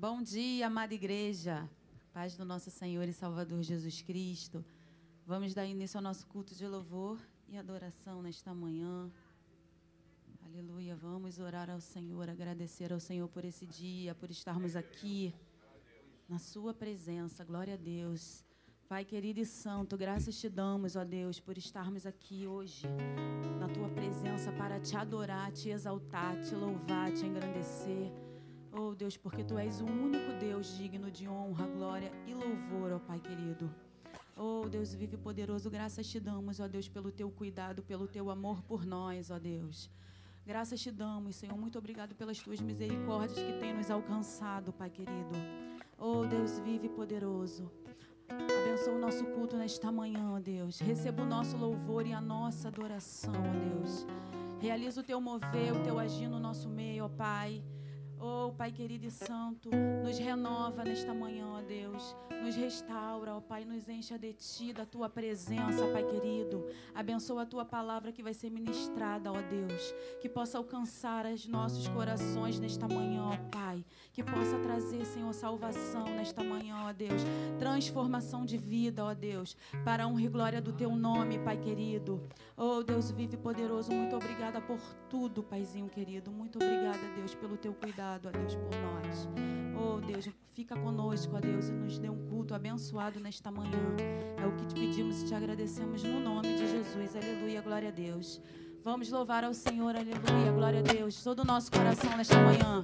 Bom dia, amada igreja. Paz do nosso Senhor e Salvador Jesus Cristo. Vamos dar início ao nosso culto de louvor e adoração nesta manhã. Aleluia. Vamos orar ao Senhor, agradecer ao Senhor por esse dia, por estarmos aqui na Sua presença. Glória a Deus. Pai querido e santo, graças te damos, ó Deus, por estarmos aqui hoje na tua presença para te adorar, te exaltar, te louvar, te engrandecer. Deus, porque tu és o único Deus digno de honra, glória e louvor, ó Pai querido. Oh Deus vive poderoso, graças te damos, ó Deus, pelo teu cuidado, pelo teu amor por nós, ó Deus. Graças te damos, Senhor. Muito obrigado pelas tuas misericórdias que têm nos alcançado, Pai querido. Oh Deus vive poderoso. Abençoa o nosso culto nesta manhã, ó Deus. Receba o nosso louvor e a nossa adoração, ó Deus. Realiza o teu mover, o teu agir no nosso meio, ó Pai. Oh, Pai querido e santo, nos renova nesta manhã, ó Deus. Nos restaura, ó Pai, nos encha de Ti, da Tua presença, Pai querido. Abençoa a Tua palavra que vai ser ministrada, ó Deus. Que possa alcançar os nossos corações nesta manhã, ó Pai. Que possa trazer, Senhor, salvação nesta manhã, ó Deus. Transformação de vida, ó Deus. Para a honra e glória do Teu nome, Pai querido. Oh, Deus vive poderoso. Muito obrigada por tudo, Paizinho querido. Muito obrigada, Deus, pelo Teu cuidado ó Deus, por nós. Oh, Deus, fica conosco, ó Deus, e nos dê um culto abençoado nesta manhã. É o que te pedimos e te agradecemos no nome de Jesus. Aleluia, glória a Deus. Vamos louvar ao Senhor, aleluia, glória a Deus. Todo o nosso coração nesta manhã.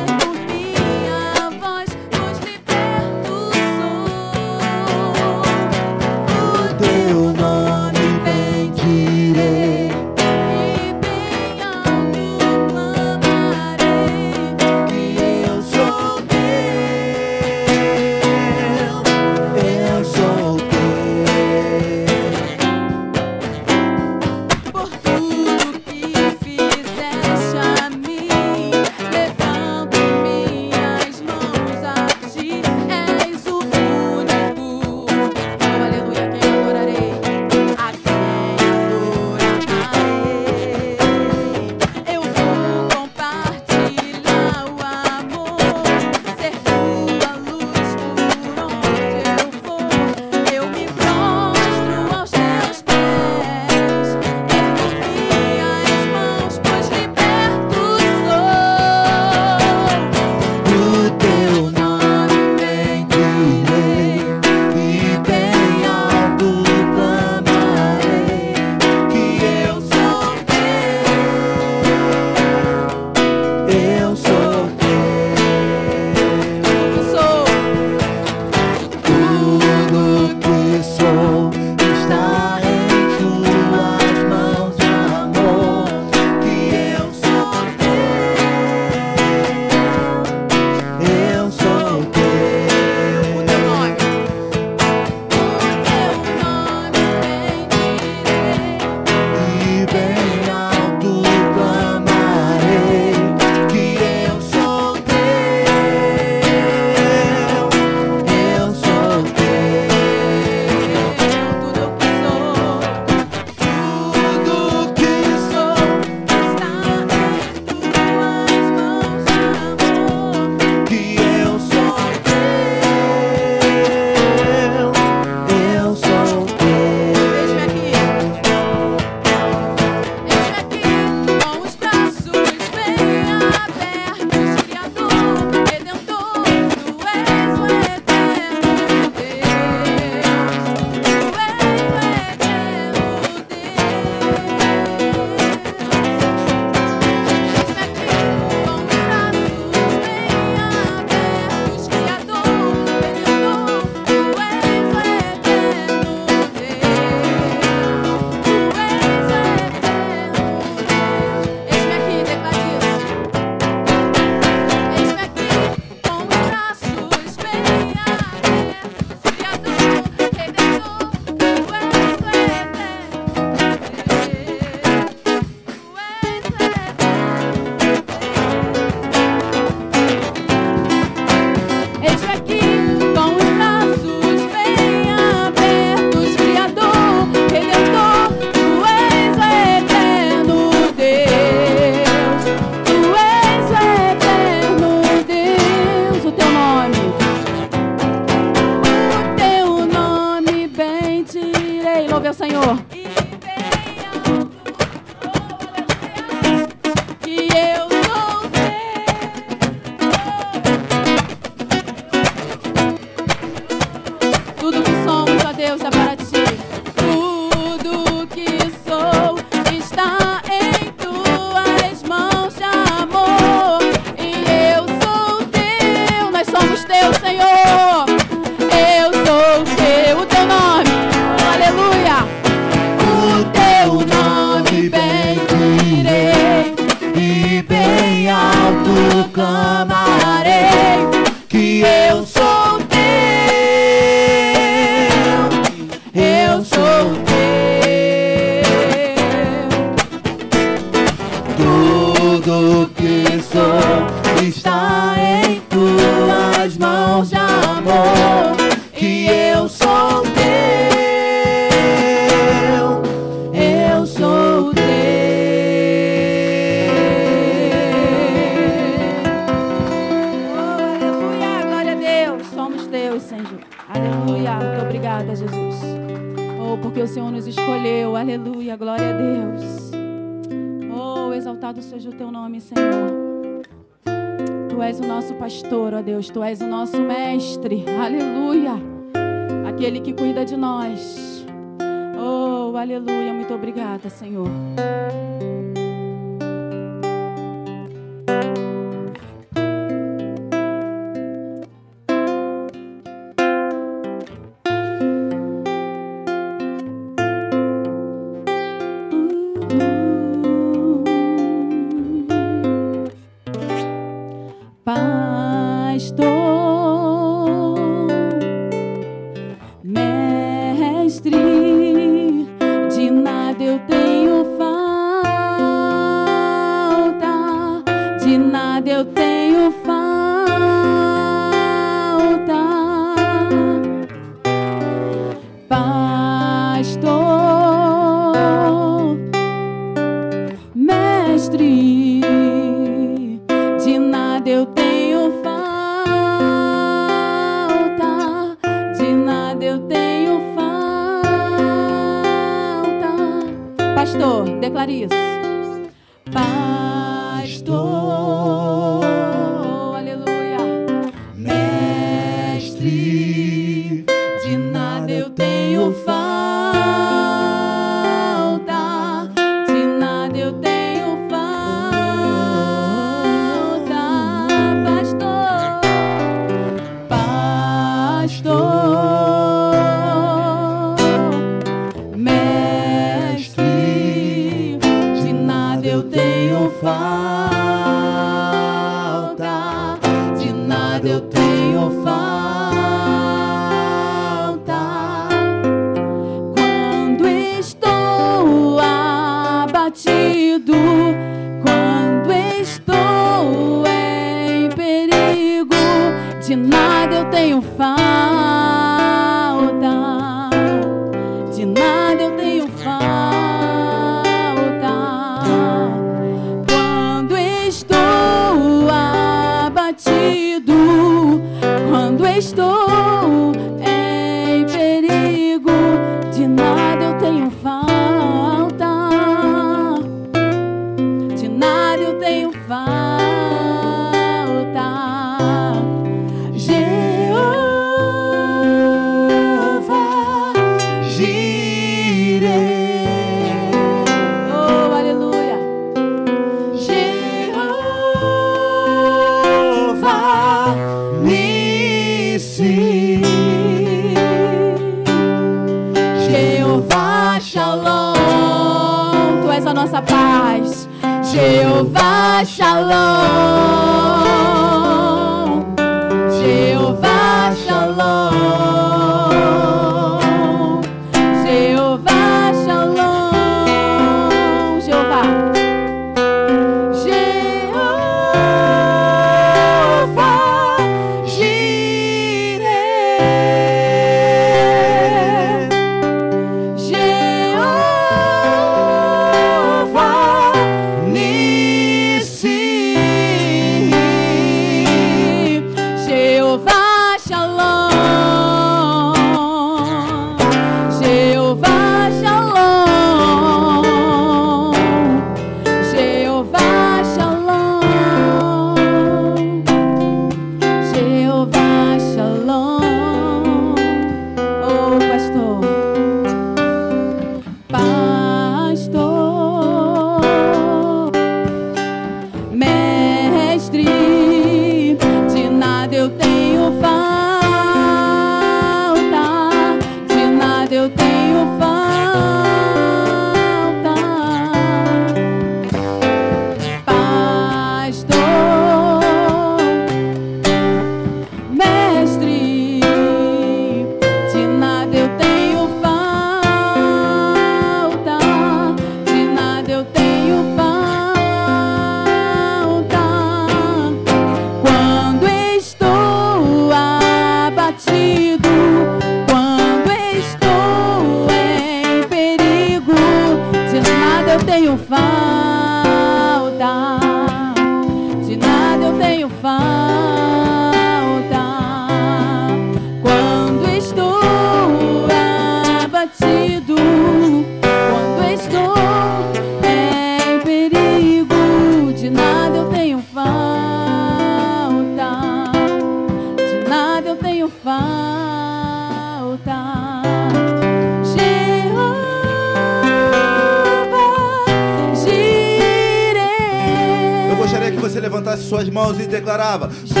as suas mãos e declarava: Jeová.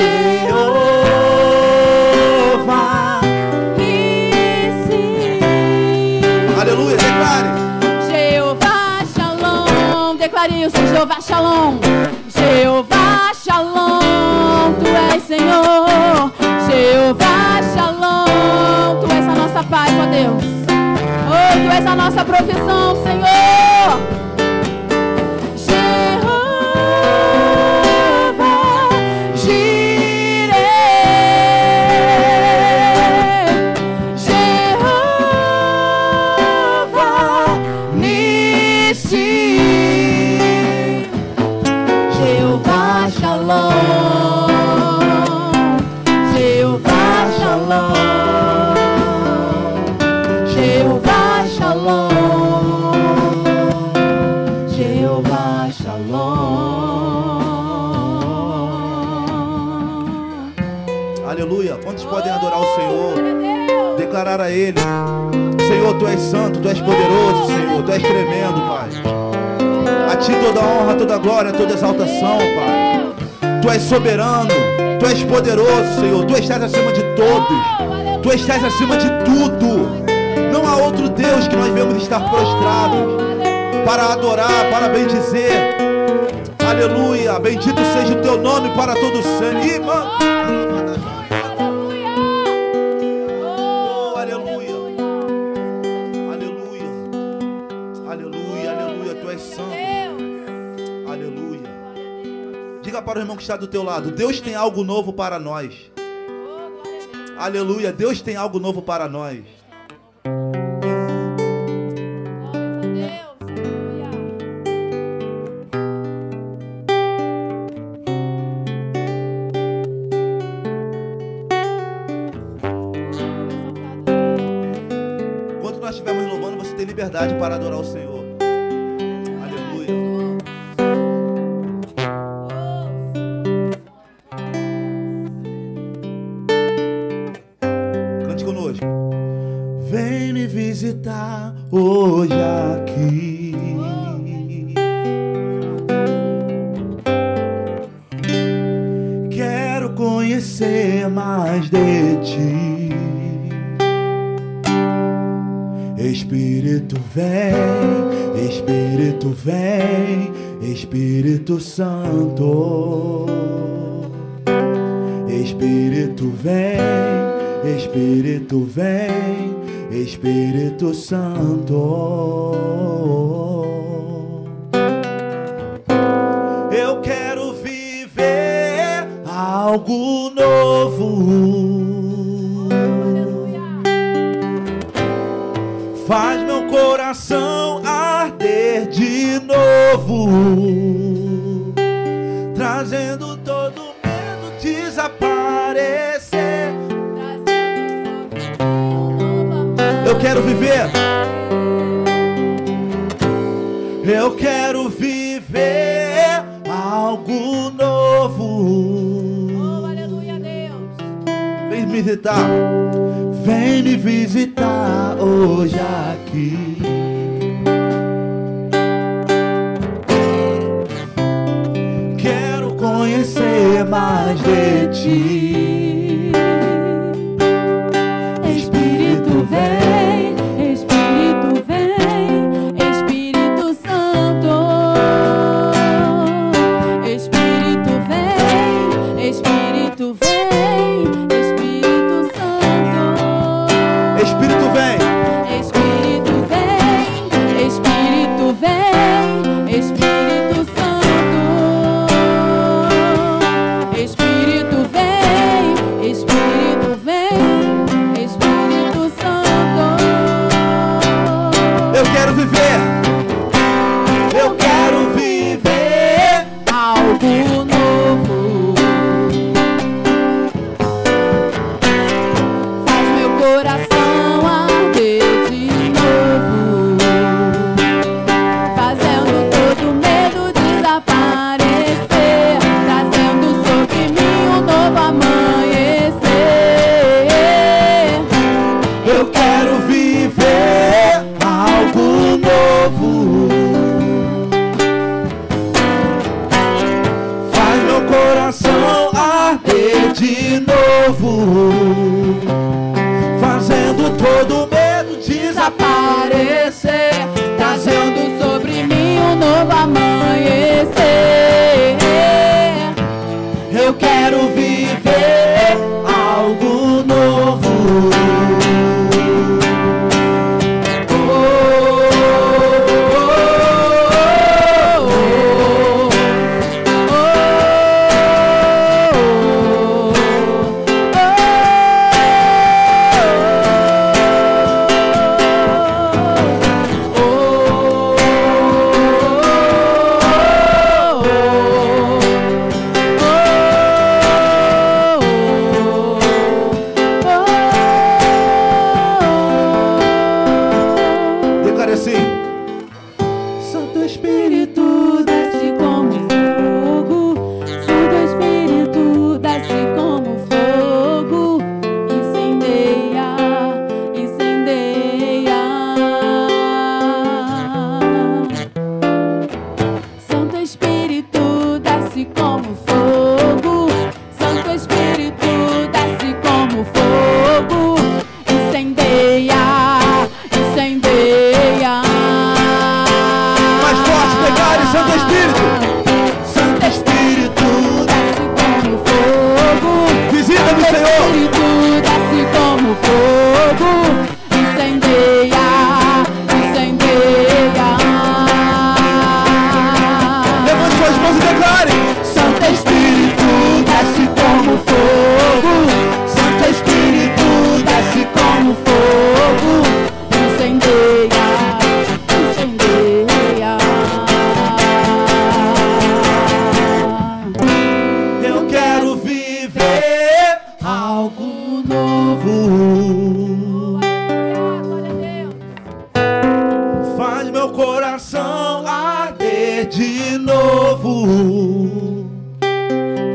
Nisi. Aleluia, declare. Jeová Shalom, declare isso, Jeová Shalom. Jeová Shalom, tu és Senhor. Jeová Shalom, tu és a nossa paz, ó Deus. Oh, tu és a nossa profissão, Senhor. Soberano, Tu és poderoso, Senhor. Tu estás acima de todos. Tu estás acima de tudo. Não há outro Deus que nós devemos estar prostrados para adorar, para bendizer. Aleluia. Bendito seja o teu nome para todo sempre. Irmão que está do teu lado. Deus tem algo novo para nós. Aleluia. Deus tem algo novo para nós. Espírito vem. Espírito Santo. Algo novo. Oh, aleluia, Deus. Vem me visitar. Vem me visitar hoje aqui. Quero conhecer mais de ti.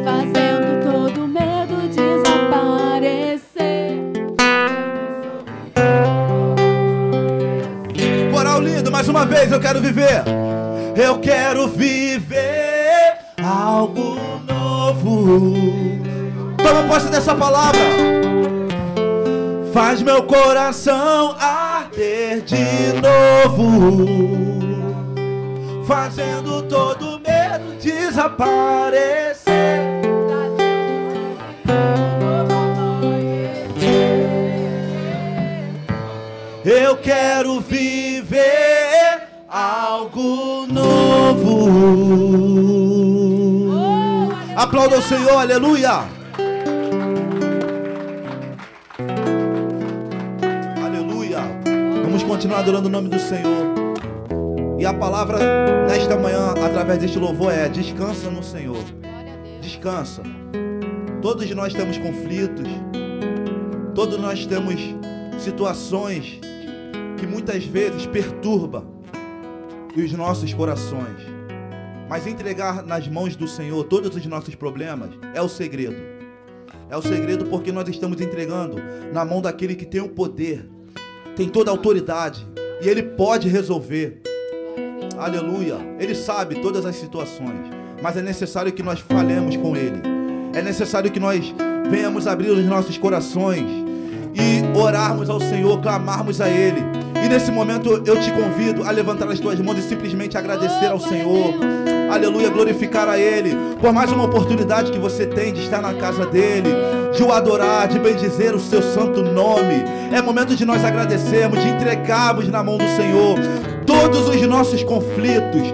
Fazendo todo medo desaparecer. Coral lindo, mais uma vez eu quero viver. Eu quero viver algo novo. Toma posse dessa palavra. Faz meu coração arder de novo, fazendo todo desaparecer. Eu quero viver algo novo. Oh, Aplauda o Senhor, aleluia. Aleluia. Vamos continuar adorando o nome do Senhor descansa no Senhor. Descansa. Todos nós temos conflitos. Todos nós temos situações que muitas vezes perturba os nossos corações. Mas entregar nas mãos do Senhor todos os nossos problemas é o segredo. É o segredo porque nós estamos entregando na mão daquele que tem o poder, tem toda a autoridade e ele pode resolver. Aleluia. Ele sabe todas as situações mas é necessário que nós falemos com Ele. É necessário que nós venhamos abrir os nossos corações e orarmos ao Senhor, clamarmos a Ele. E nesse momento eu te convido a levantar as tuas mãos e simplesmente agradecer ao Senhor. Aleluia, glorificar a Ele por mais uma oportunidade que você tem de estar na casa dEle, de o adorar, de bendizer o seu santo nome. É momento de nós agradecermos, de entregarmos na mão do Senhor todos os nossos conflitos,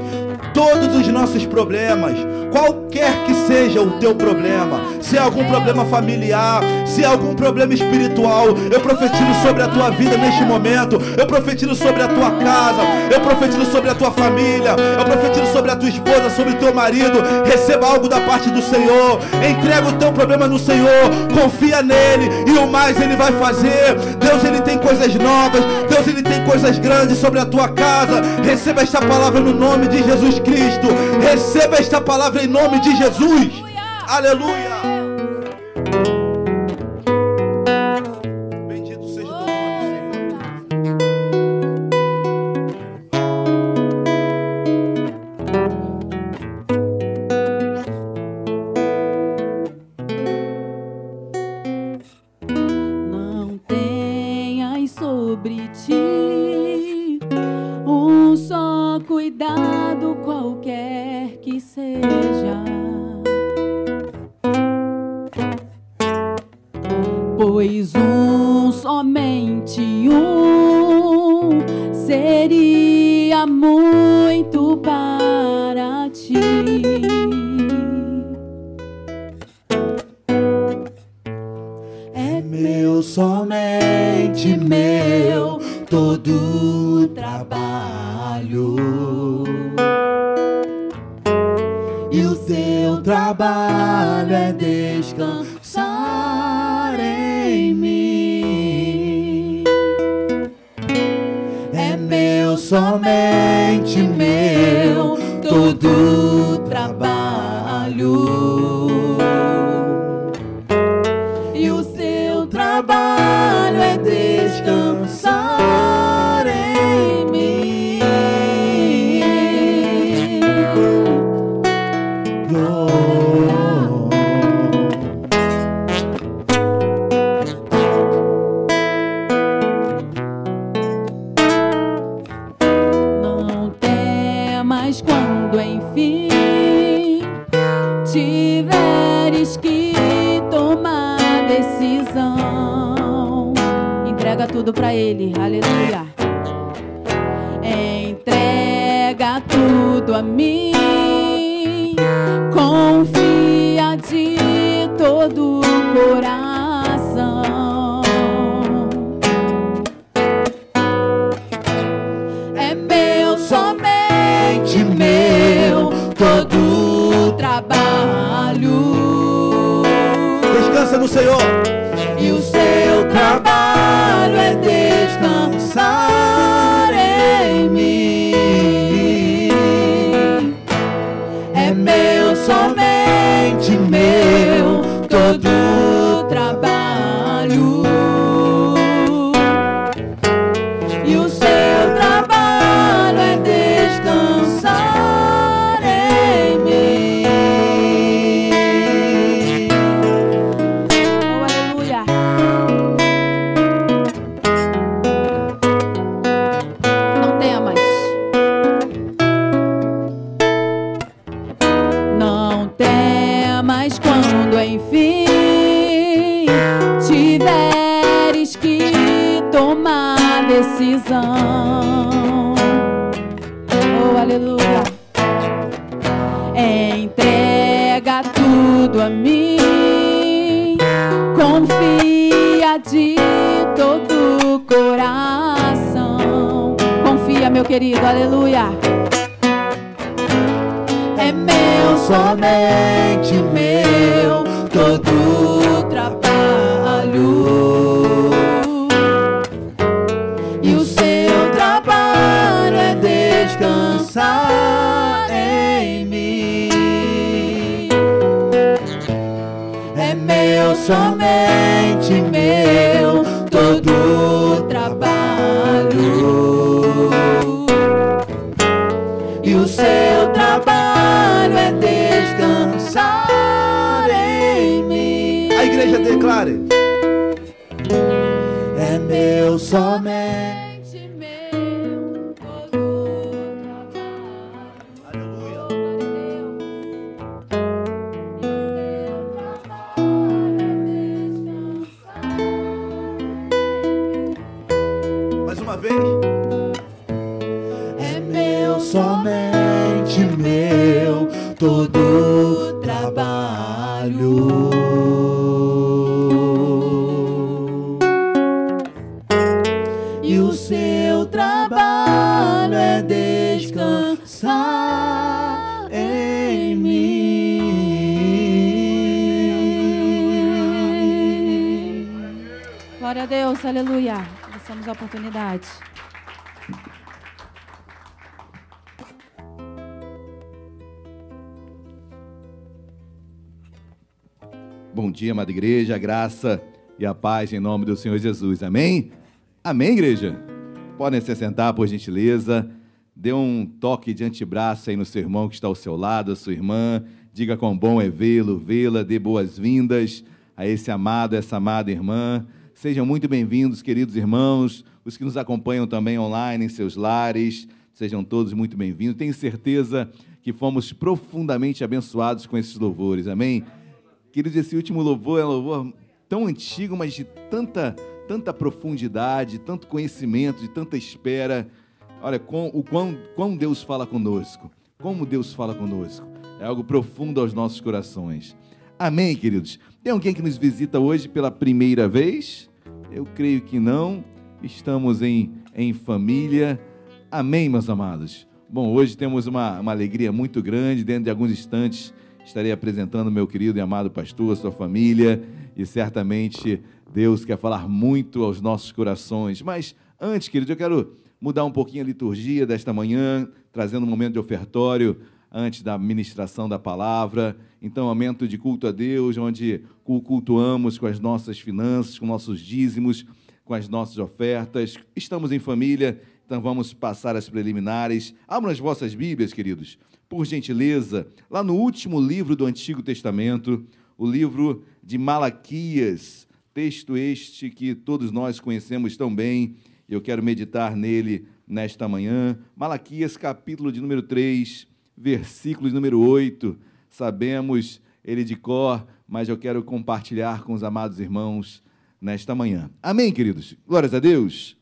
todos os nossos problemas, qualquer que seja o teu problema, se é algum problema familiar, se é algum problema espiritual, eu profetizo sobre a tua vida neste momento, eu profetizo sobre a tua casa, eu profetizo sobre a tua família, eu profetizo sobre a tua esposa, sobre o teu marido, receba algo da parte do Senhor, entrega o teu problema no Senhor, confia nele e o mais ele vai fazer. Deus ele tem coisas novas, Deus ele tem coisas grandes sobre a tua casa. Receba esta palavra no nome de Jesus Cristo. Receba esta palavra em nome de Jesus. Aleluia. Aleluia. Trabalho é descansar em mim. É meu, somente meu, todo tudo pra Ele, aleluia. Entrega tudo a mim. Querido, aleluia. É meu, somente meu, Aleluia. Passamos a oportunidade. Bom dia, amada igreja, a graça e a paz em nome do Senhor Jesus. Amém? Amém, igreja? Podem se sentar, por gentileza. Dê um toque de antebraço aí no seu irmão que está ao seu lado, a sua irmã. Diga quão bom é vê-lo, vê-la, dê boas-vindas a esse amado, essa amada irmã. Sejam muito bem-vindos, queridos irmãos, os que nos acompanham também online em seus lares. Sejam todos muito bem-vindos. Tenho certeza que fomos profundamente abençoados com esses louvores. Amém? Queridos, esse último louvor é um louvor tão antigo, mas de tanta, tanta profundidade, tanto conhecimento, de tanta espera. Olha, com, o quão, quão Deus fala conosco. Como Deus fala conosco. É algo profundo aos nossos corações. Amém, queridos? Tem alguém que nos visita hoje pela primeira vez? Eu creio que não. Estamos em, em família. Amém, meus amados? Bom, hoje temos uma, uma alegria muito grande. Dentro de alguns instantes estarei apresentando meu querido e amado pastor, sua família, e certamente Deus quer falar muito aos nossos corações. Mas antes, querido, eu quero mudar um pouquinho a liturgia desta manhã, trazendo um momento de ofertório antes da ministração da palavra. Então, momento de culto a Deus, onde cultuamos com as nossas finanças, com nossos dízimos, com as nossas ofertas. Estamos em família, então vamos passar as preliminares. Abram as vossas Bíblias, queridos, por gentileza, lá no último livro do Antigo Testamento, o livro de Malaquias, texto este que todos nós conhecemos tão bem. Eu quero meditar nele nesta manhã. Malaquias, capítulo de número 3 versículo número 8. Sabemos ele de cor, mas eu quero compartilhar com os amados irmãos nesta manhã. Amém, queridos? Glórias a Deus.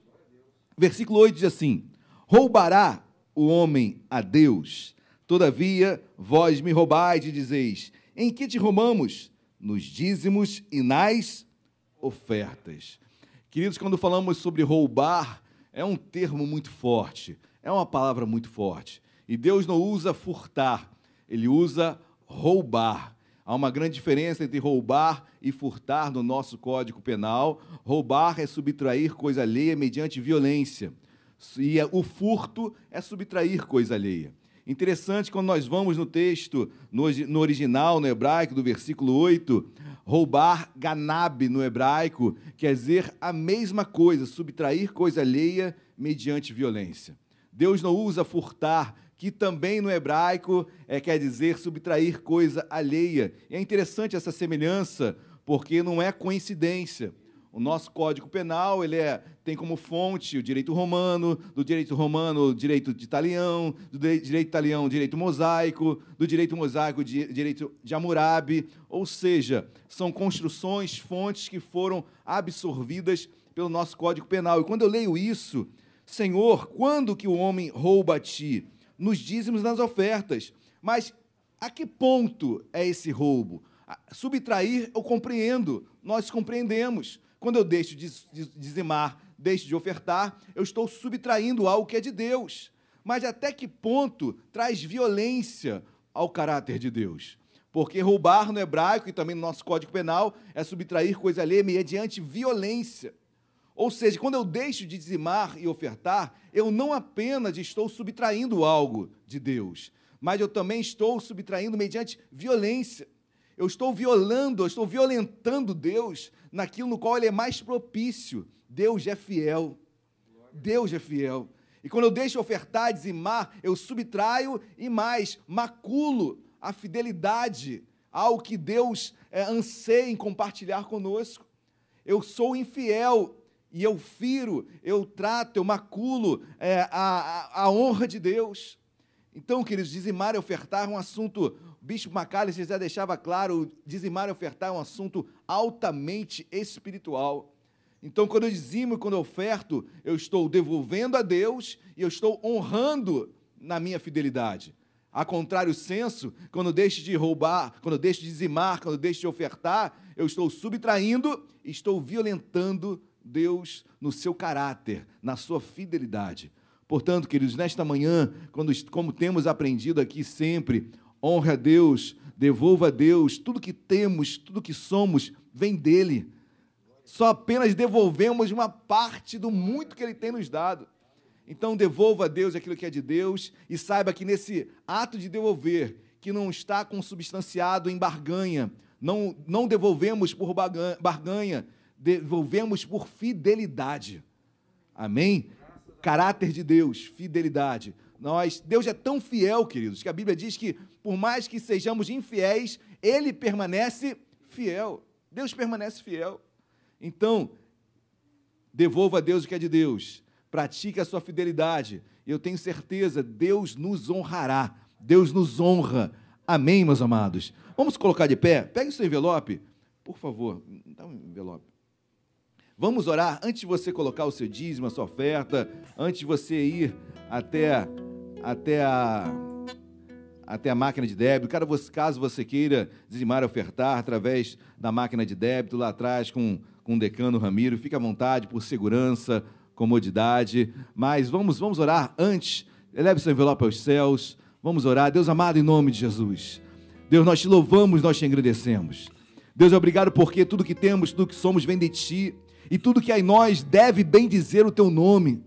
Versículo 8 diz assim: Roubará o homem a Deus. Todavia, vós me roubais e dizeis: Em que te roubamos? Nos dízimos e nas ofertas. Queridos, quando falamos sobre roubar, é um termo muito forte, é uma palavra muito forte. E Deus não usa furtar, ele usa. Há uma grande diferença entre roubar e furtar no nosso Código Penal. Roubar é subtrair coisa alheia mediante violência. E é, o furto é subtrair coisa alheia. Interessante quando nós vamos no texto, no original, no hebraico, do versículo 8, roubar ganab no hebraico quer dizer a mesma coisa, subtrair coisa alheia mediante violência. Deus não usa furtar que também no hebraico é, quer dizer subtrair coisa alheia. E é interessante essa semelhança, porque não é coincidência. O nosso Código Penal ele é, tem como fonte o direito romano, do direito romano o direito de italião, do direito italiano direito mosaico, do direito mosaico direito de Hammurabi, ou seja, são construções, fontes que foram absorvidas pelo nosso Código Penal. E quando eu leio isso, Senhor, quando que o homem rouba a ti? Nos dízimos nas ofertas. Mas a que ponto é esse roubo? Subtrair, eu compreendo, nós compreendemos. Quando eu deixo de dizimar, deixo de ofertar, eu estou subtraindo algo que é de Deus. Mas até que ponto traz violência ao caráter de Deus? Porque roubar no hebraico e também no nosso Código Penal é subtrair coisa alheia mediante violência. Ou seja, quando eu deixo de dizimar e ofertar, eu não apenas estou subtraindo algo de Deus, mas eu também estou subtraindo mediante violência. Eu estou violando, eu estou violentando Deus naquilo no qual Ele é mais propício. Deus é fiel. Deus é fiel. E quando eu deixo ofertar, dizimar, eu subtraio e mais, maculo a fidelidade ao que Deus é, anseia em compartilhar conosco. Eu sou infiel e eu firo, eu trato, eu maculo é, a, a, a, honra de Deus. Então, queridos, dizimar e ofertar é um assunto, o bispo Macalester já deixava claro, dizimar e ofertar é um assunto altamente espiritual. Então, quando eu dizimo e quando eu oferto, eu estou devolvendo a Deus e eu estou honrando na minha fidelidade. A contrário senso, quando eu deixo de roubar, quando eu deixo de dizimar, quando eu deixo de ofertar, eu estou subtraindo, estou violentando Deus no seu caráter, na sua fidelidade. Portanto, queridos, nesta manhã, quando, como temos aprendido aqui sempre, honre a Deus, devolva a Deus, tudo que temos, tudo que somos, vem dele. Só apenas devolvemos uma parte do muito que ele tem nos dado. Então, devolva a Deus aquilo que é de Deus e saiba que nesse ato de devolver, que não está consubstanciado em barganha, não, não devolvemos por barganha, devolvemos por fidelidade. Amém? Caráter de Deus, fidelidade. Nós, Deus é tão fiel, queridos, que a Bíblia diz que por mais que sejamos infiéis, ele permanece fiel. Deus permanece fiel. Então, devolva a Deus o que é de Deus, pratique a sua fidelidade, eu tenho certeza, Deus nos honrará, Deus nos honra. Amém, meus amados? Vamos colocar de pé? Pegue o seu envelope, por favor, dá um envelope. Vamos orar antes de você colocar o seu dízimo, a sua oferta, antes de você ir até, até, a, até a máquina de débito. Caso você queira dizimar ofertar através da máquina de débito, lá atrás com, com o decano Ramiro, fique à vontade, por segurança, comodidade. Mas vamos, vamos orar antes. Eleve seu envelope aos céus. Vamos orar. Deus amado, em nome de Jesus. Deus, nós te louvamos, nós te agradecemos. Deus, obrigado porque tudo que temos, tudo que somos vem de ti e tudo que há em nós deve bem dizer o teu nome.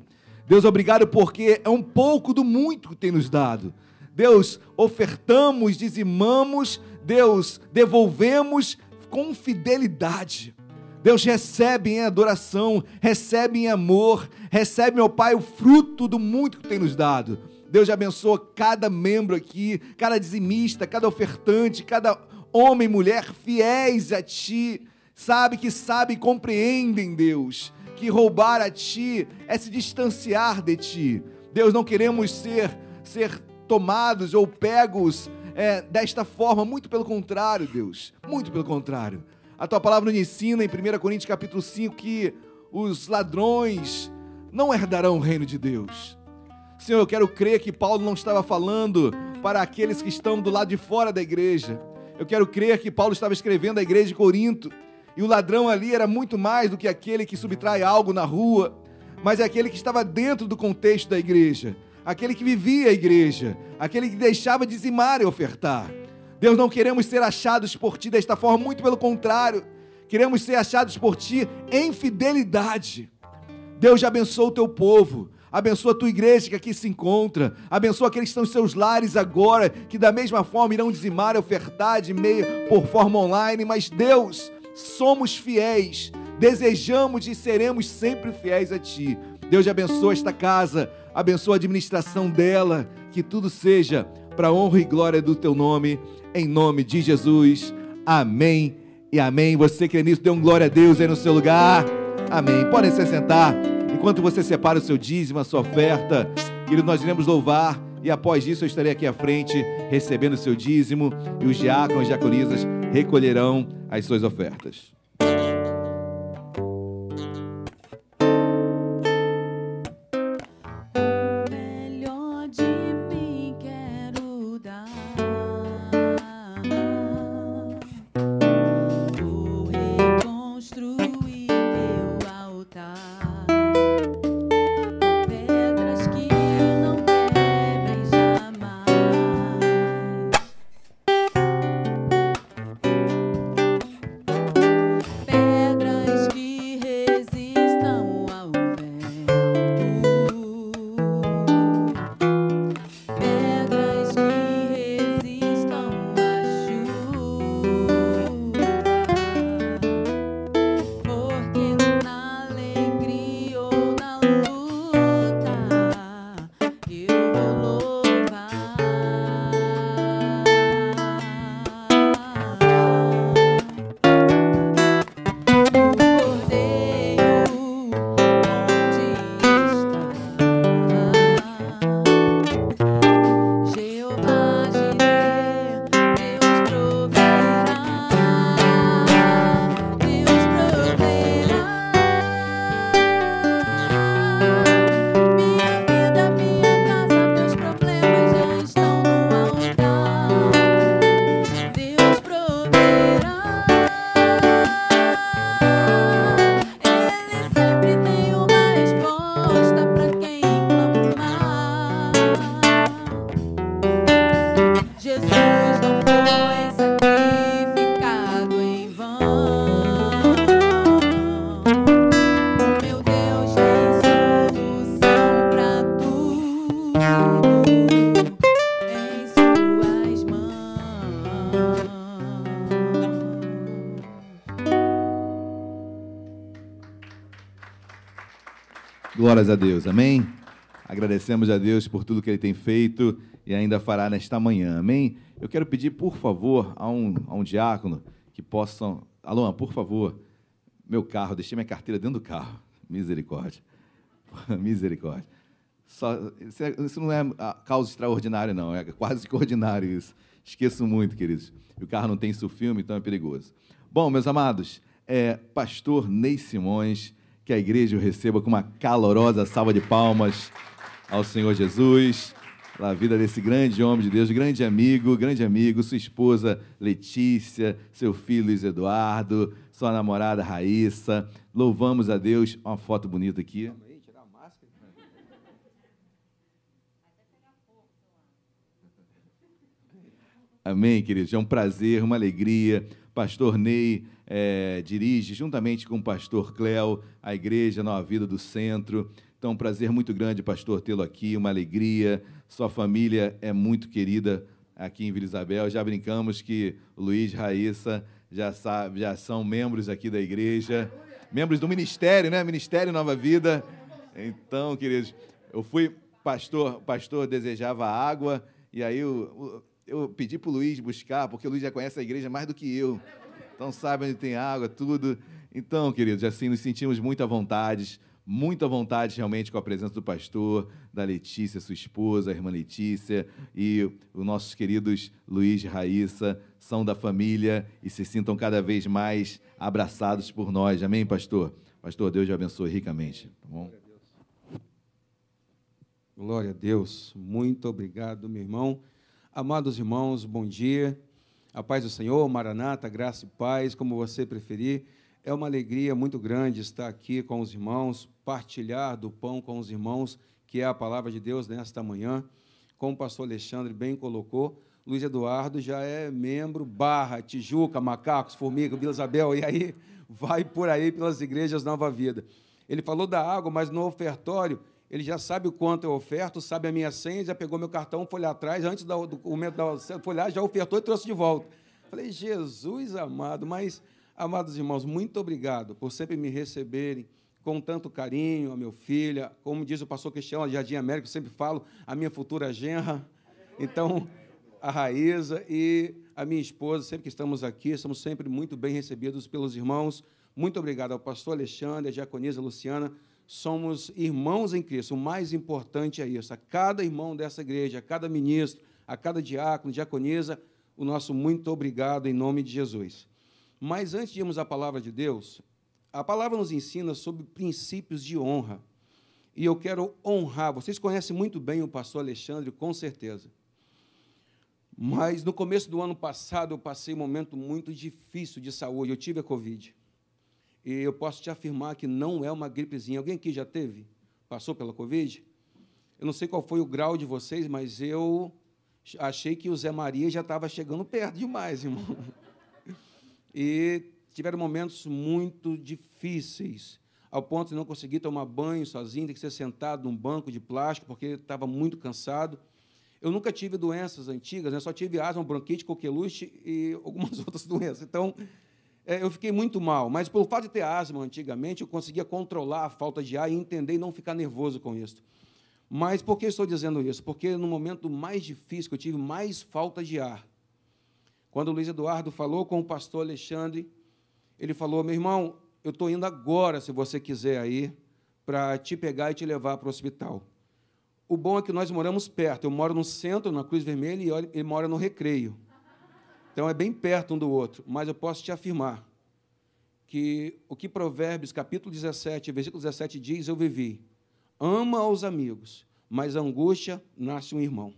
Deus, obrigado porque é um pouco do muito que tem nos dado. Deus, ofertamos, dizimamos, Deus, devolvemos com fidelidade. Deus, recebe em adoração, recebe em amor, recebe, meu Pai, o fruto do muito que tem nos dado. Deus abençoa cada membro aqui, cada dizimista, cada ofertante, cada homem e mulher fiéis a Ti sabe que sabe e compreendem, Deus, que roubar a Ti é se distanciar de Ti. Deus, não queremos ser, ser tomados ou pegos é, desta forma, muito pelo contrário, Deus, muito pelo contrário. A Tua palavra nos ensina em 1 Coríntios capítulo 5 que os ladrões não herdarão o reino de Deus. Senhor, eu quero crer que Paulo não estava falando para aqueles que estão do lado de fora da igreja. Eu quero crer que Paulo estava escrevendo à igreja de Corinto e o ladrão ali era muito mais do que aquele que subtrai algo na rua, mas é aquele que estava dentro do contexto da igreja, aquele que vivia a igreja, aquele que deixava dizimar e ofertar. Deus, não queremos ser achados por ti desta forma, muito pelo contrário, queremos ser achados por ti em fidelidade. Deus já abençoa o teu povo, abençoa a tua igreja que aqui se encontra, abençoa aqueles que estão em seus lares agora, que da mesma forma irão dizimar e ofertar de meio por forma online, mas Deus, somos fiéis, desejamos e seremos sempre fiéis a Ti. Deus abençoe esta casa, abençoa a administração dela, que tudo seja para honra e glória do Teu nome, em nome de Jesus. Amém e amém. Você crê nisso, dê um glória a Deus aí no seu lugar. Amém. Podem se sentar. Enquanto você separa o seu dízimo, a sua oferta, querido, nós iremos louvar. E após isso eu estarei aqui à frente recebendo o seu dízimo e os diáconos e diaconisas recolherão as suas ofertas. Glórias a Deus, amém? Agradecemos a Deus por tudo que Ele tem feito e ainda fará nesta manhã, amém? Eu quero pedir, por favor, a um, a um diácono que possam. Alô, por favor, meu carro, deixei minha carteira dentro do carro. Misericórdia. Misericórdia. Só, isso não é causa extraordinária, não. É quase que ordinário isso. Esqueço muito, queridos. O carro não tem isso filme, então é perigoso. Bom, meus amados, é, pastor Ney Simões, que a igreja o receba com uma calorosa salva de palmas ao Senhor Jesus, a vida desse grande homem de Deus, grande amigo, grande amigo, sua esposa Letícia, seu filho Luiz Eduardo, sua namorada Raíssa. Louvamos a Deus. Uma foto bonita aqui. Amém, queridos. É um prazer, uma alegria. Pastor Ney é, dirige, juntamente com o pastor Cléo, a Igreja Nova Vida do Centro. Então, um prazer muito grande, pastor, tê-lo aqui, uma alegria. Sua família é muito querida aqui em Vila Isabel. Já brincamos que Luiz Raíssa já, sabe, já são membros aqui da igreja, membros do ministério, né? Ministério Nova Vida. Então, queridos, eu fui pastor, pastor desejava água, e aí eu, eu pedi para o Luiz buscar, porque o Luiz já conhece a igreja mais do que eu. Então sabe onde tem água, tudo. Então, queridos, assim, nos sentimos muito à vontade muita vontade realmente com a presença do pastor, da Letícia, sua esposa, a irmã Letícia, e os nossos queridos Luiz e Raíssa são da família e se sintam cada vez mais abraçados por nós. Amém, pastor? Pastor, Deus te abençoe ricamente. Tá bom? Glória a Deus. Muito obrigado, meu irmão. Amados irmãos, bom dia. A paz do Senhor, Maranata, graça e paz, como você preferir. É uma alegria muito grande estar aqui com os irmãos, partilhar do pão com os irmãos, que é a palavra de Deus nesta manhã. Como o pastor Alexandre bem colocou, Luiz Eduardo já é membro Barra, Tijuca, Macacos, Formiga, Vila Isabel, e aí vai por aí pelas igrejas Nova Vida. Ele falou da água, mas no ofertório ele já sabe o quanto eu oferto, sabe a minha senha, já pegou meu cartão, foi lá atrás, antes do momento da foi lá, já ofertou e trouxe de volta. Falei, Jesus amado, mas Amados irmãos, muito obrigado por sempre me receberem com tanto carinho, a meu filha, como diz o pastor Cristiano, Jardim América, eu sempre falo, a minha futura genra. Então, a Raíza e a minha esposa, sempre que estamos aqui, somos sempre muito bem recebidos pelos irmãos. Muito obrigado ao pastor Alexandre, a diaconisa Luciana. Somos irmãos em Cristo. O mais importante é isso. A cada irmão dessa igreja, a cada ministro, a cada diácono, diaconisa, o nosso muito obrigado em nome de Jesus. Mas antes de irmos à palavra de Deus, a palavra nos ensina sobre princípios de honra. E eu quero honrar. Vocês conhecem muito bem o pastor Alexandre, com certeza. Mas no começo do ano passado eu passei um momento muito difícil de saúde. Eu tive a Covid. E eu posso te afirmar que não é uma gripezinha. Alguém aqui já teve? Passou pela Covid? Eu não sei qual foi o grau de vocês, mas eu achei que o Zé Maria já estava chegando perto demais, irmão e tiveram momentos muito difíceis, ao ponto de não conseguir tomar banho sozinho, ter que ser sentado num banco de plástico, porque estava muito cansado. Eu nunca tive doenças antigas, né? só tive asma, bronquite, coqueluche e algumas outras doenças. Então, eu fiquei muito mal. Mas, pelo fato de ter asma antigamente, eu conseguia controlar a falta de ar e entender e não ficar nervoso com isso. Mas por que estou dizendo isso? Porque no momento mais difícil, eu tive mais falta de ar, quando o Luiz Eduardo falou com o pastor Alexandre, ele falou: meu irmão, eu estou indo agora, se você quiser aí, para te pegar e te levar para o hospital. O bom é que nós moramos perto. Eu moro no centro, na Cruz Vermelha, e ele mora no Recreio. Então é bem perto um do outro. Mas eu posso te afirmar que o que Provérbios, capítulo 17, versículo 17 diz, eu vivi. Ama aos amigos, mas a angústia nasce um irmão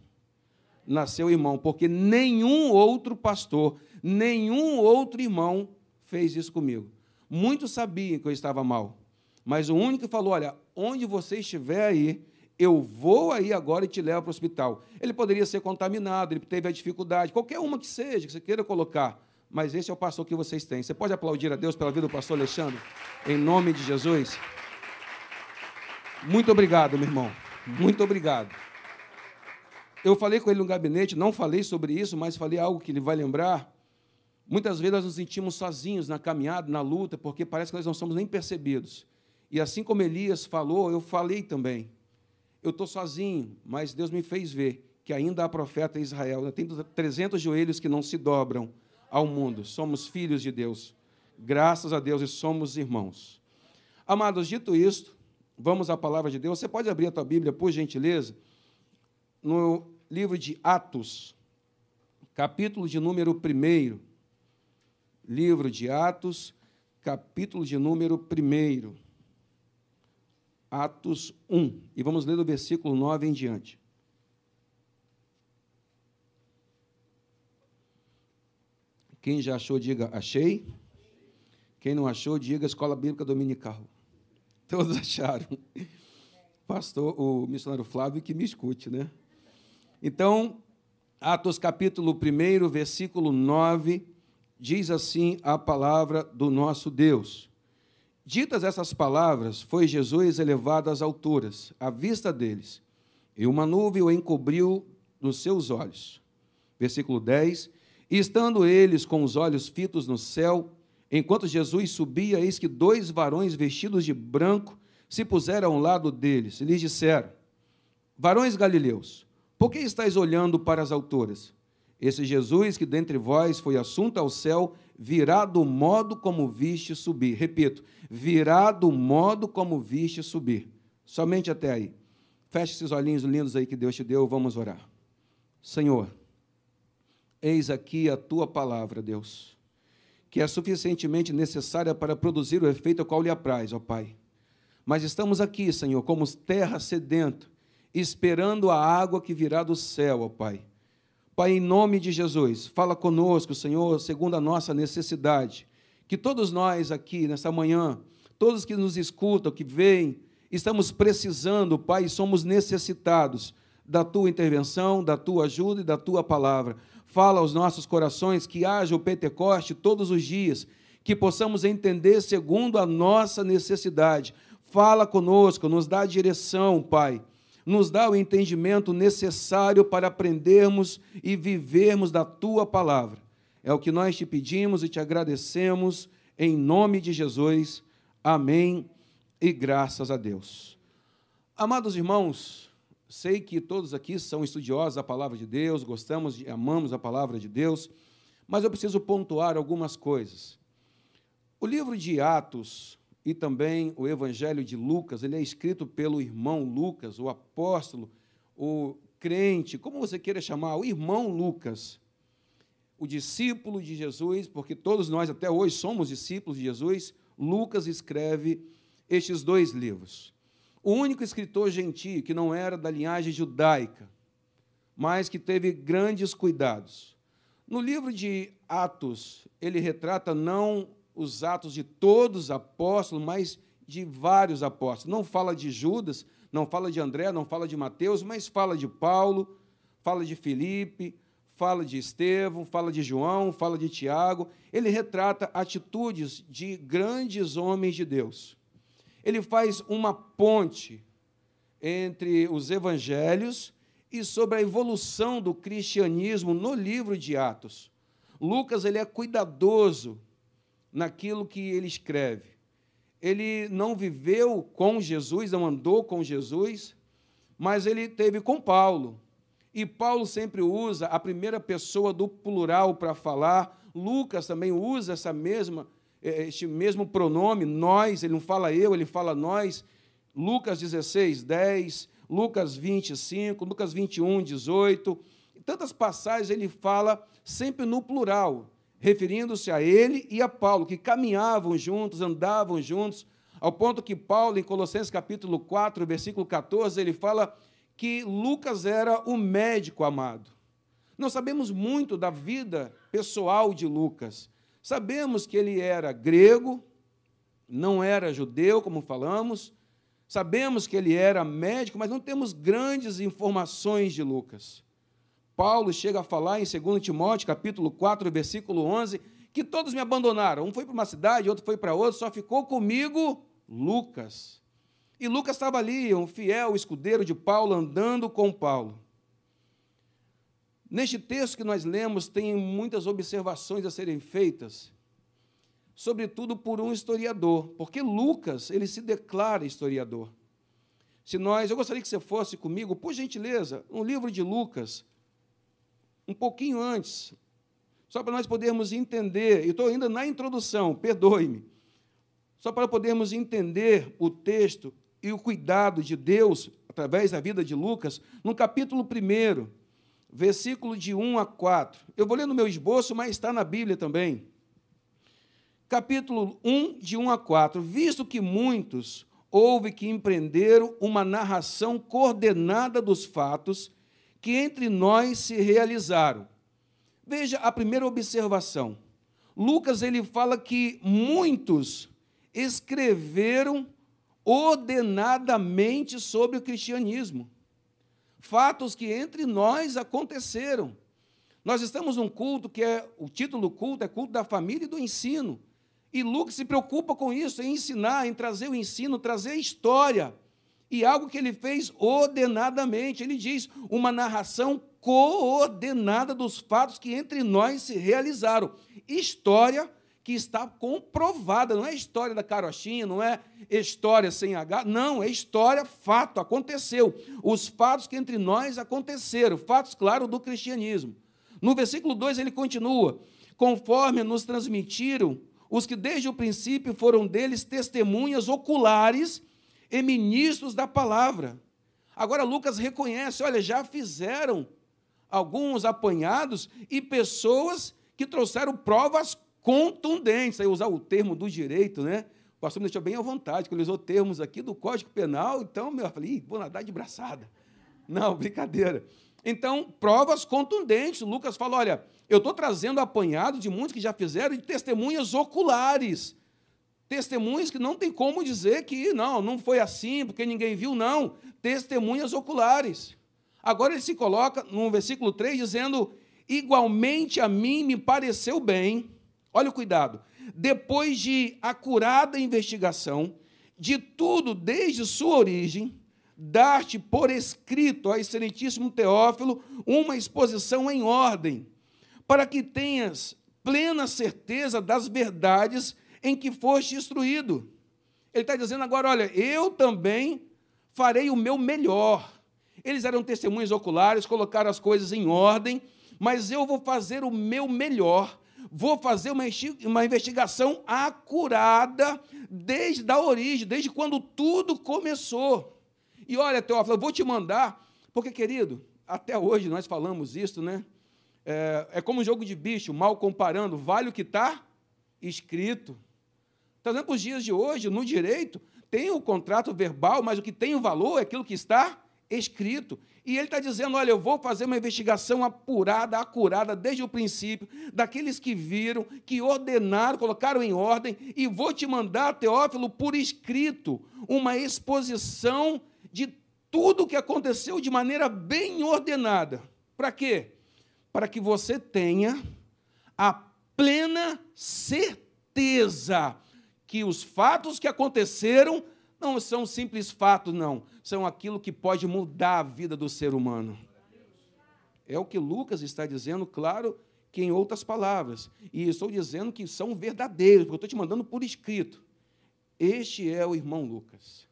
nasceu irmão, porque nenhum outro pastor, nenhum outro irmão fez isso comigo. Muitos sabiam que eu estava mal, mas o único que falou: olha, onde você estiver aí, eu vou aí agora e te levo para o hospital. Ele poderia ser contaminado, ele teve a dificuldade, qualquer uma que seja, que você queira colocar, mas esse é o pastor que vocês têm. Você pode aplaudir a Deus pela vida do pastor Alexandre, em nome de Jesus? Muito obrigado, meu irmão. Muito obrigado. Eu falei com ele no gabinete, não falei sobre isso, mas falei algo que ele vai lembrar. Muitas vezes nós nos sentimos sozinhos na caminhada, na luta, porque parece que nós não somos nem percebidos. E assim como Elias falou, eu falei também. Eu estou sozinho, mas Deus me fez ver que ainda há profeta em Israel. Tenho 300 joelhos que não se dobram ao mundo. Somos filhos de Deus. Graças a Deus e somos irmãos. Amados, dito isto, vamos à palavra de Deus. Você pode abrir a tua Bíblia, por gentileza, no livro de Atos, capítulo de número 1. Livro de Atos, capítulo de número 1. Atos 1. E vamos ler do versículo 9 em diante. Quem já achou, diga achei. Quem não achou, diga Escola Bíblica Dominical. Todos acharam. Pastor, o missionário Flávio que me escute, né? Então, Atos capítulo 1, versículo 9, diz assim a palavra do nosso Deus. Ditas essas palavras, foi Jesus elevado às alturas, à vista deles, e uma nuvem o encobriu nos seus olhos. Versículo 10: E estando eles com os olhos fitos no céu, Enquanto Jesus subia, eis que dois varões vestidos de branco se puseram ao lado deles e lhes disseram: Varões galileus, por que estáis olhando para as alturas? Esse Jesus que dentre vós foi assunto ao céu, virá do modo como viste subir. Repito, virá do modo como viste subir. Somente até aí. Feche esses olhinhos lindos aí que Deus te deu, vamos orar. Senhor, eis aqui a tua palavra, Deus que é suficientemente necessária para produzir o efeito ao qual lhe apraz, ó Pai. Mas estamos aqui, Senhor, como terra sedenta, esperando a água que virá do céu, ó Pai. Pai, em nome de Jesus, fala conosco, Senhor, segundo a nossa necessidade. Que todos nós aqui, nessa manhã, todos que nos escutam, que veem, estamos precisando, Pai, somos necessitados da tua intervenção, da tua ajuda e da tua palavra fala aos nossos corações, que haja o Pentecoste todos os dias, que possamos entender segundo a nossa necessidade. Fala conosco, nos dá direção, Pai. Nos dá o entendimento necessário para aprendermos e vivermos da tua palavra. É o que nós te pedimos e te agradecemos em nome de Jesus. Amém e graças a Deus. Amados irmãos, Sei que todos aqui são estudiosos da palavra de Deus, gostamos e amamos a palavra de Deus, mas eu preciso pontuar algumas coisas. O livro de Atos e também o Evangelho de Lucas, ele é escrito pelo irmão Lucas, o apóstolo, o crente, como você queira chamar, o irmão Lucas, o discípulo de Jesus, porque todos nós até hoje somos discípulos de Jesus, Lucas escreve estes dois livros o único escritor gentio que não era da linhagem judaica, mas que teve grandes cuidados. No livro de Atos, ele retrata não os atos de todos os apóstolos, mas de vários apóstolos. Não fala de Judas, não fala de André, não fala de Mateus, mas fala de Paulo, fala de Filipe, fala de Estevão, fala de João, fala de Tiago. Ele retrata atitudes de grandes homens de Deus ele faz uma ponte entre os evangelhos e sobre a evolução do cristianismo no livro de Atos. Lucas ele é cuidadoso naquilo que ele escreve. Ele não viveu com Jesus, não andou com Jesus, mas ele teve com Paulo. E Paulo sempre usa a primeira pessoa do plural para falar. Lucas também usa essa mesma é, este mesmo pronome, nós, ele não fala eu, ele fala nós. Lucas 16, 10, Lucas 25, Lucas 21, 18. Tantas passagens ele fala sempre no plural, referindo-se a ele e a Paulo, que caminhavam juntos, andavam juntos, ao ponto que Paulo, em Colossenses capítulo 4, versículo 14, ele fala que Lucas era o médico amado. Nós sabemos muito da vida pessoal de Lucas. Sabemos que ele era grego, não era judeu, como falamos. Sabemos que ele era médico, mas não temos grandes informações de Lucas. Paulo chega a falar em 2 Timóteo, capítulo 4, versículo 11, que todos me abandonaram. Um foi para uma cidade, outro foi para outra, só ficou comigo Lucas. E Lucas estava ali, um fiel escudeiro de Paulo, andando com Paulo. Neste texto que nós lemos, tem muitas observações a serem feitas, sobretudo por um historiador, porque Lucas, ele se declara historiador. Se nós, eu gostaria que você fosse comigo, por gentileza, no livro de Lucas, um pouquinho antes, só para nós podermos entender, e estou ainda na introdução, perdoe-me. só para podermos entender o texto e o cuidado de Deus através da vida de Lucas, no capítulo 1, versículo de 1 a 4. Eu vou ler no meu esboço, mas está na Bíblia também. Capítulo 1, de 1 a 4. Visto que muitos houve que empreenderam uma narração coordenada dos fatos que entre nós se realizaram. Veja a primeira observação. Lucas ele fala que muitos escreveram ordenadamente sobre o cristianismo. Fatos que entre nós aconteceram. Nós estamos num culto que é, o título culto é culto da família e do ensino. E Lucas se preocupa com isso, em ensinar, em trazer o ensino, trazer a história. E algo que ele fez ordenadamente. Ele diz uma narração coordenada dos fatos que entre nós se realizaram. História que está comprovada, não é história da carochinha, não é história sem H, não, é história, fato, aconteceu. Os fatos que entre nós aconteceram, fatos, claro, do cristianismo. No versículo 2 ele continua: conforme nos transmitiram os que desde o princípio foram deles testemunhas oculares e ministros da palavra. Agora Lucas reconhece, olha, já fizeram alguns apanhados e pessoas que trouxeram provas contundentes, aí usar o termo do direito, né? O pastor me deixou bem à vontade, quando ele usou termos aqui do Código Penal, então, meu, eu falei, vou nadar de braçada. Não, brincadeira. Então, provas contundentes. Lucas fala: olha, eu estou trazendo apanhado de muitos que já fizeram de testemunhas oculares. Testemunhas que não tem como dizer que não, não foi assim, porque ninguém viu, não. Testemunhas oculares. Agora ele se coloca no versículo 3 dizendo: igualmente a mim me pareceu bem Olha o cuidado. Depois de acurada investigação de tudo desde sua origem, dar-te por escrito, ao excelentíssimo Teófilo, uma exposição em ordem, para que tenhas plena certeza das verdades em que foste instruído. Ele está dizendo agora: olha, eu também farei o meu melhor. Eles eram testemunhas oculares, colocaram as coisas em ordem, mas eu vou fazer o meu melhor vou fazer uma investigação acurada desde a origem, desde quando tudo começou. E olha, Teófilo, eu vou te mandar, porque, querido, até hoje nós falamos isso, né? É, é como um jogo de bicho, mal comparando, vale o que está escrito. Trazendo para os dias de hoje, no direito, tem o contrato verbal, mas o que tem o valor é aquilo que está escrito. E ele está dizendo: olha, eu vou fazer uma investigação apurada, acurada, desde o princípio, daqueles que viram, que ordenaram, colocaram em ordem, e vou te mandar, Teófilo, por escrito, uma exposição de tudo o que aconteceu de maneira bem ordenada. Para quê? Para que você tenha a plena certeza que os fatos que aconteceram não são simples fatos, não. São aquilo que pode mudar a vida do ser humano. É o que Lucas está dizendo, claro que em outras palavras. E estou dizendo que são verdadeiros, porque eu estou te mandando por escrito. Este é o irmão Lucas.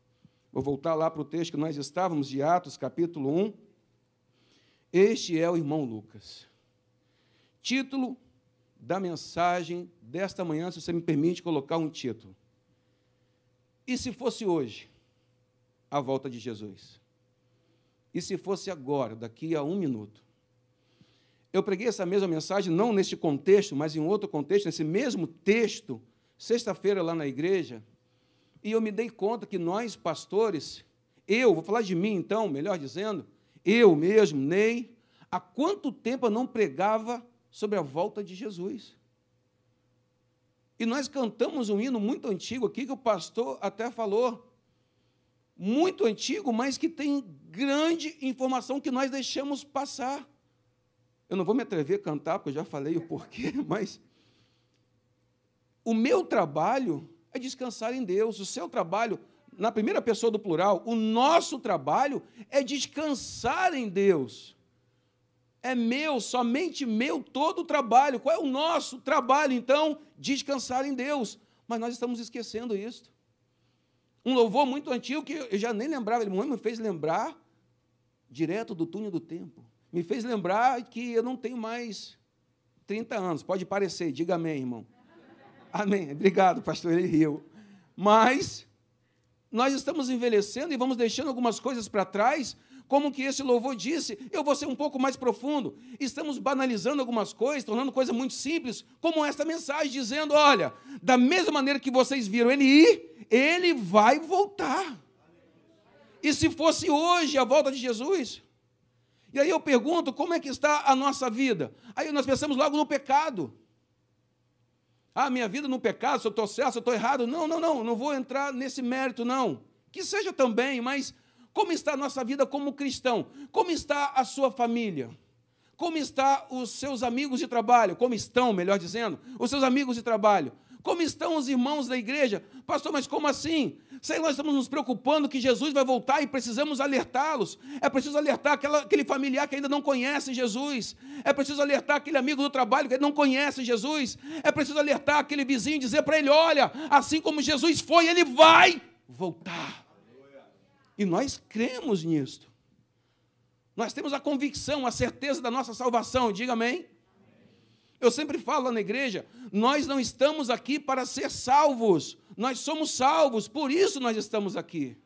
Vou voltar lá para o texto que nós estávamos, de Atos, capítulo 1. Este é o irmão Lucas. Título da mensagem desta manhã, se você me permite colocar um título. E se fosse hoje a volta de Jesus? E se fosse agora, daqui a um minuto? Eu preguei essa mesma mensagem, não neste contexto, mas em outro contexto, nesse mesmo texto, sexta-feira lá na igreja, e eu me dei conta que nós, pastores, eu, vou falar de mim então, melhor dizendo, eu mesmo, Ney, há quanto tempo eu não pregava sobre a volta de Jesus? E nós cantamos um hino muito antigo aqui, que o pastor até falou. Muito antigo, mas que tem grande informação que nós deixamos passar. Eu não vou me atrever a cantar, porque eu já falei o porquê, mas o meu trabalho é descansar em Deus. O seu trabalho, na primeira pessoa do plural, o nosso trabalho é descansar em Deus é meu, somente meu todo o trabalho. Qual é o nosso trabalho, então? Descansar em Deus. Mas nós estamos esquecendo isso. Um louvor muito antigo que eu já nem lembrava, ele me fez lembrar direto do túnel do tempo. Me fez lembrar que eu não tenho mais 30 anos. Pode parecer, diga amém, irmão. Amém. Obrigado, pastor, ele riu. Mas nós estamos envelhecendo e vamos deixando algumas coisas para trás, como que esse louvor disse, eu vou ser um pouco mais profundo. Estamos banalizando algumas coisas, tornando coisa muito simples, como esta mensagem, dizendo: olha, da mesma maneira que vocês viram ele ir, ele vai voltar. E se fosse hoje a volta de Jesus? E aí eu pergunto, como é que está a nossa vida? Aí nós pensamos logo no pecado. Ah, minha vida no pecado, se eu estou certo, se eu estou errado. Não, não, não, não vou entrar nesse mérito, não. Que seja também, mas como está a nossa vida como cristão? Como está a sua família? Como estão os seus amigos de trabalho? Como estão, melhor dizendo, os seus amigos de trabalho? Como estão os irmãos da igreja? Pastor, mas como assim? Sei nós estamos nos preocupando que Jesus vai voltar e precisamos alertá-los. É preciso alertar aquela, aquele familiar que ainda não conhece Jesus. É preciso alertar aquele amigo do trabalho que ainda não conhece Jesus. É preciso alertar aquele vizinho e dizer para ele: olha, assim como Jesus foi, ele vai voltar. E nós cremos nisto. Nós temos a convicção, a certeza da nossa salvação. Diga amém. Eu sempre falo na igreja: nós não estamos aqui para ser salvos, nós somos salvos, por isso nós estamos aqui.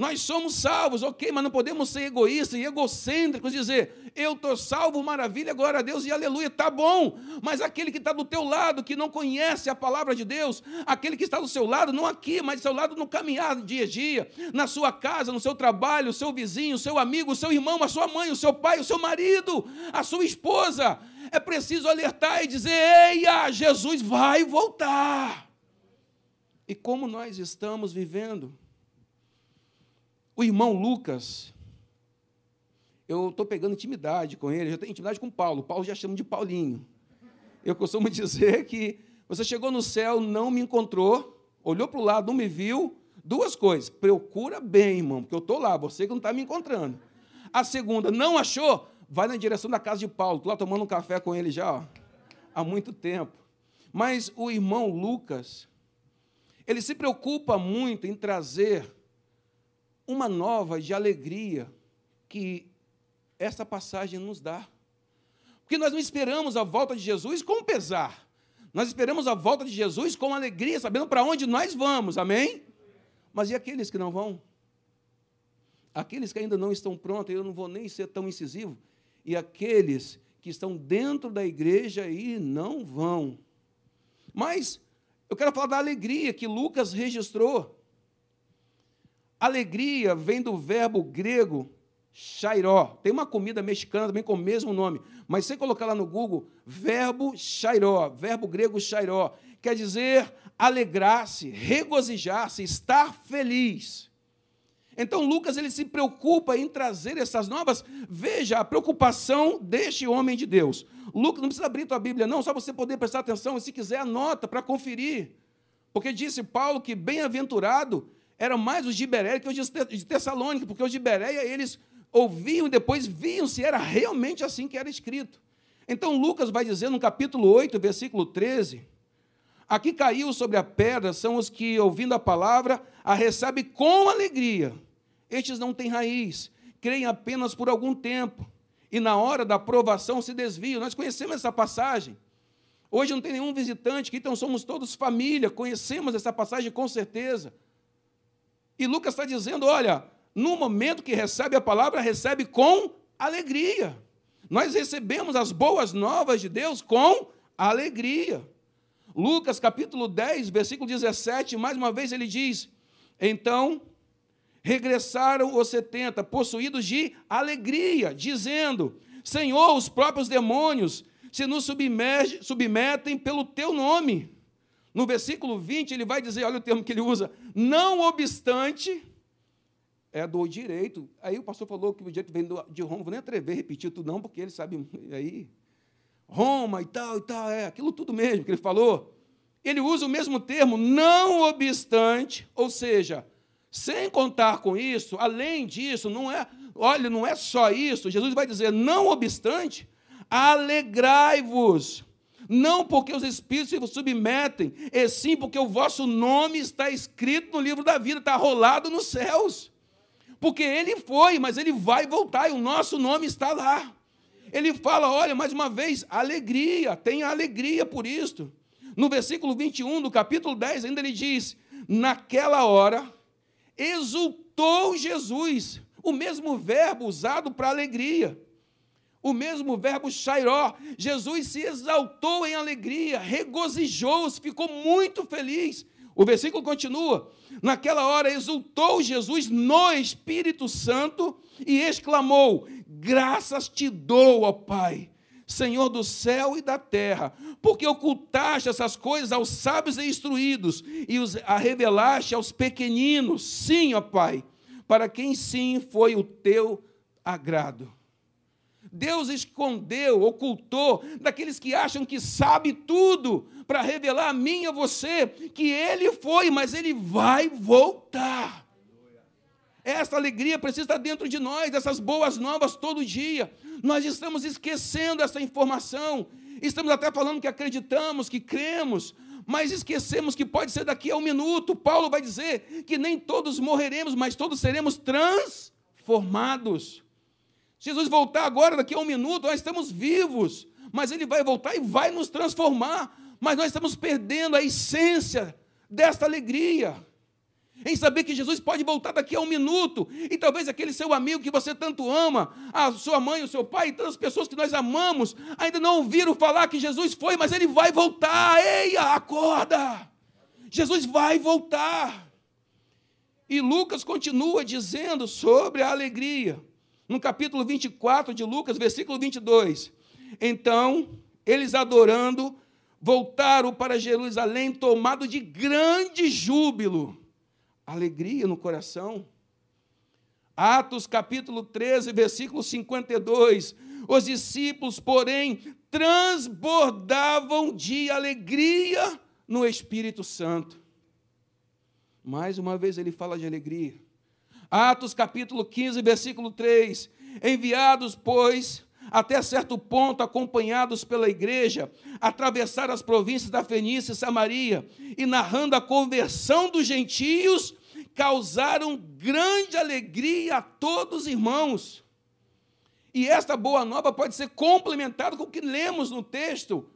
Nós somos salvos, ok, mas não podemos ser egoístas e egocêntricos, dizer, eu estou salvo, maravilha, glória a Deus e aleluia, tá bom. Mas aquele que está do teu lado, que não conhece a palavra de Deus, aquele que está do seu lado, não aqui, mas do seu lado no caminhar dia a dia, na sua casa, no seu trabalho, o seu vizinho, o seu amigo, o seu irmão, a sua mãe, o seu pai, o seu marido, a sua esposa, é preciso alertar e dizer: eia, Jesus vai voltar. E como nós estamos vivendo? O irmão Lucas, eu estou pegando intimidade com ele, já tenho intimidade com Paulo. Paulo já chama de Paulinho. Eu costumo dizer que você chegou no céu, não me encontrou, olhou para o lado, não me viu. Duas coisas. Procura bem, irmão, porque eu estou lá, você que não está me encontrando. A segunda, não achou? vai na direção da casa de Paulo, estou lá tomando um café com ele já ó, há muito tempo. Mas o irmão Lucas, ele se preocupa muito em trazer uma nova de alegria que essa passagem nos dá. Porque nós não esperamos a volta de Jesus com pesar. Nós esperamos a volta de Jesus com alegria, sabendo para onde nós vamos, amém? Mas e aqueles que não vão? Aqueles que ainda não estão prontos, eu não vou nem ser tão incisivo, e aqueles que estão dentro da igreja e não vão. Mas eu quero falar da alegria que Lucas registrou. Alegria vem do verbo grego chairó. Tem uma comida mexicana também com o mesmo nome, mas sem colocar lá no Google, verbo chairó, verbo grego chairó, quer dizer alegrar-se, regozijar-se, estar feliz. Então Lucas ele se preocupa em trazer essas novas. Veja a preocupação deste homem de Deus. Lucas não precisa abrir tua Bíblia não, só você poder prestar atenção e se quiser anota para conferir. Porque disse Paulo que bem-aventurado eram mais os de Bereia que os de Tessalônica, porque os de Bereia eles ouviam e depois viam se era realmente assim que era escrito. Então Lucas vai dizer no capítulo 8, versículo 13, Aqui caiu sobre a pedra são os que, ouvindo a palavra, a recebem com alegria. Estes não têm raiz, creem apenas por algum tempo, e na hora da aprovação se desviam. Nós conhecemos essa passagem. Hoje não tem nenhum visitante então somos todos família, conhecemos essa passagem com certeza. E Lucas está dizendo: olha, no momento que recebe a palavra, recebe com alegria. Nós recebemos as boas novas de Deus com alegria. Lucas capítulo 10, versículo 17, mais uma vez ele diz: Então regressaram os setenta, possuídos de alegria, dizendo: Senhor, os próprios demônios se nos submetem pelo teu nome. No versículo 20, ele vai dizer: olha o termo que ele usa, não obstante, é do direito. Aí o pastor falou que o direito vem de Roma, vou nem atrever a repetir tudo, não, porque ele sabe aí. Roma e tal e tal, é aquilo tudo mesmo que ele falou. Ele usa o mesmo termo, não obstante, ou seja, sem contar com isso, além disso, não é, olha, não é só isso. Jesus vai dizer, não obstante, alegrai-vos, não porque os espíritos se submetem, e sim porque o vosso nome está escrito no livro da vida, está rolado nos céus. Porque ele foi, mas ele vai voltar e o nosso nome está lá. Ele fala: olha, mais uma vez, alegria, tenha alegria por isto. No versículo 21 do capítulo 10, ainda ele diz: Naquela hora, exultou Jesus, o mesmo verbo usado para alegria. O mesmo verbo chairó. Jesus se exaltou em alegria, regozijou-se, ficou muito feliz. O versículo continua: Naquela hora exultou Jesus no Espírito Santo e exclamou: Graças te dou, ó Pai, Senhor do céu e da terra, porque ocultaste essas coisas aos sábios e instruídos e os a revelaste aos pequeninos. Sim, ó Pai, para quem sim foi o teu agrado. Deus escondeu, ocultou daqueles que acham que sabe tudo, para revelar a mim e a você que ele foi, mas ele vai voltar. Essa alegria precisa estar dentro de nós, essas boas novas todo dia. Nós estamos esquecendo essa informação. Estamos até falando que acreditamos, que cremos, mas esquecemos que pode ser daqui a um minuto. Paulo vai dizer que nem todos morreremos, mas todos seremos transformados. Jesus voltar agora, daqui a um minuto, nós estamos vivos, mas Ele vai voltar e vai nos transformar. Mas nós estamos perdendo a essência desta alegria em saber que Jesus pode voltar daqui a um minuto, e talvez aquele seu amigo que você tanto ama, a sua mãe, o seu pai, e tantas pessoas que nós amamos, ainda não ouviram falar que Jesus foi, mas ele vai voltar. Eia, acorda! Jesus vai voltar. E Lucas continua dizendo sobre a alegria, no capítulo 24 de Lucas, versículo 22. Então, eles adorando, voltaram para Jerusalém, tomado de grande júbilo alegria no coração. Atos capítulo 13, versículo 52. Os discípulos, porém, transbordavam de alegria no Espírito Santo. Mais uma vez ele fala de alegria. Atos capítulo 15, versículo 3. Enviados, pois, até certo ponto, acompanhados pela igreja, atravessaram as províncias da Fenícia e Samaria, e narrando a conversão dos gentios, causaram grande alegria a todos os irmãos. E esta boa nova pode ser complementada com o que lemos no texto.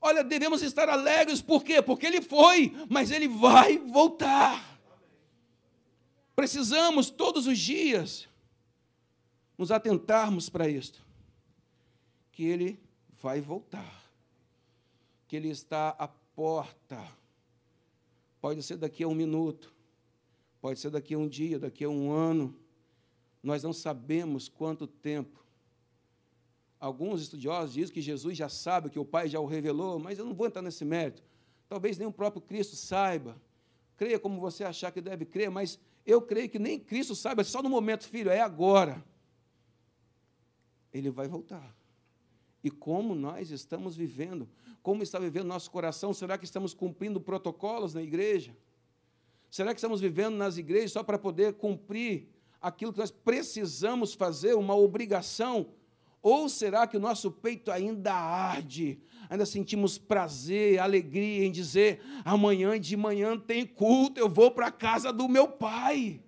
Olha, devemos estar alegres, por quê? Porque ele foi, mas ele vai voltar. Precisamos todos os dias nos atentarmos para isto. Que ele vai voltar. Que ele está à porta. Pode ser daqui a um minuto, Pode ser daqui a um dia, daqui a um ano. Nós não sabemos quanto tempo. Alguns estudiosos dizem que Jesus já sabe, que o Pai já o revelou, mas eu não vou entrar nesse mérito. Talvez nem o próprio Cristo saiba. Creia como você achar que deve crer, mas eu creio que nem Cristo saiba, só no momento, filho, é agora. Ele vai voltar. E como nós estamos vivendo? Como está vivendo nosso coração? Será que estamos cumprindo protocolos na igreja? Será que estamos vivendo nas igrejas só para poder cumprir aquilo que nós precisamos fazer, uma obrigação? Ou será que o nosso peito ainda arde? Ainda sentimos prazer, alegria em dizer: amanhã de manhã tem culto, eu vou para a casa do meu pai.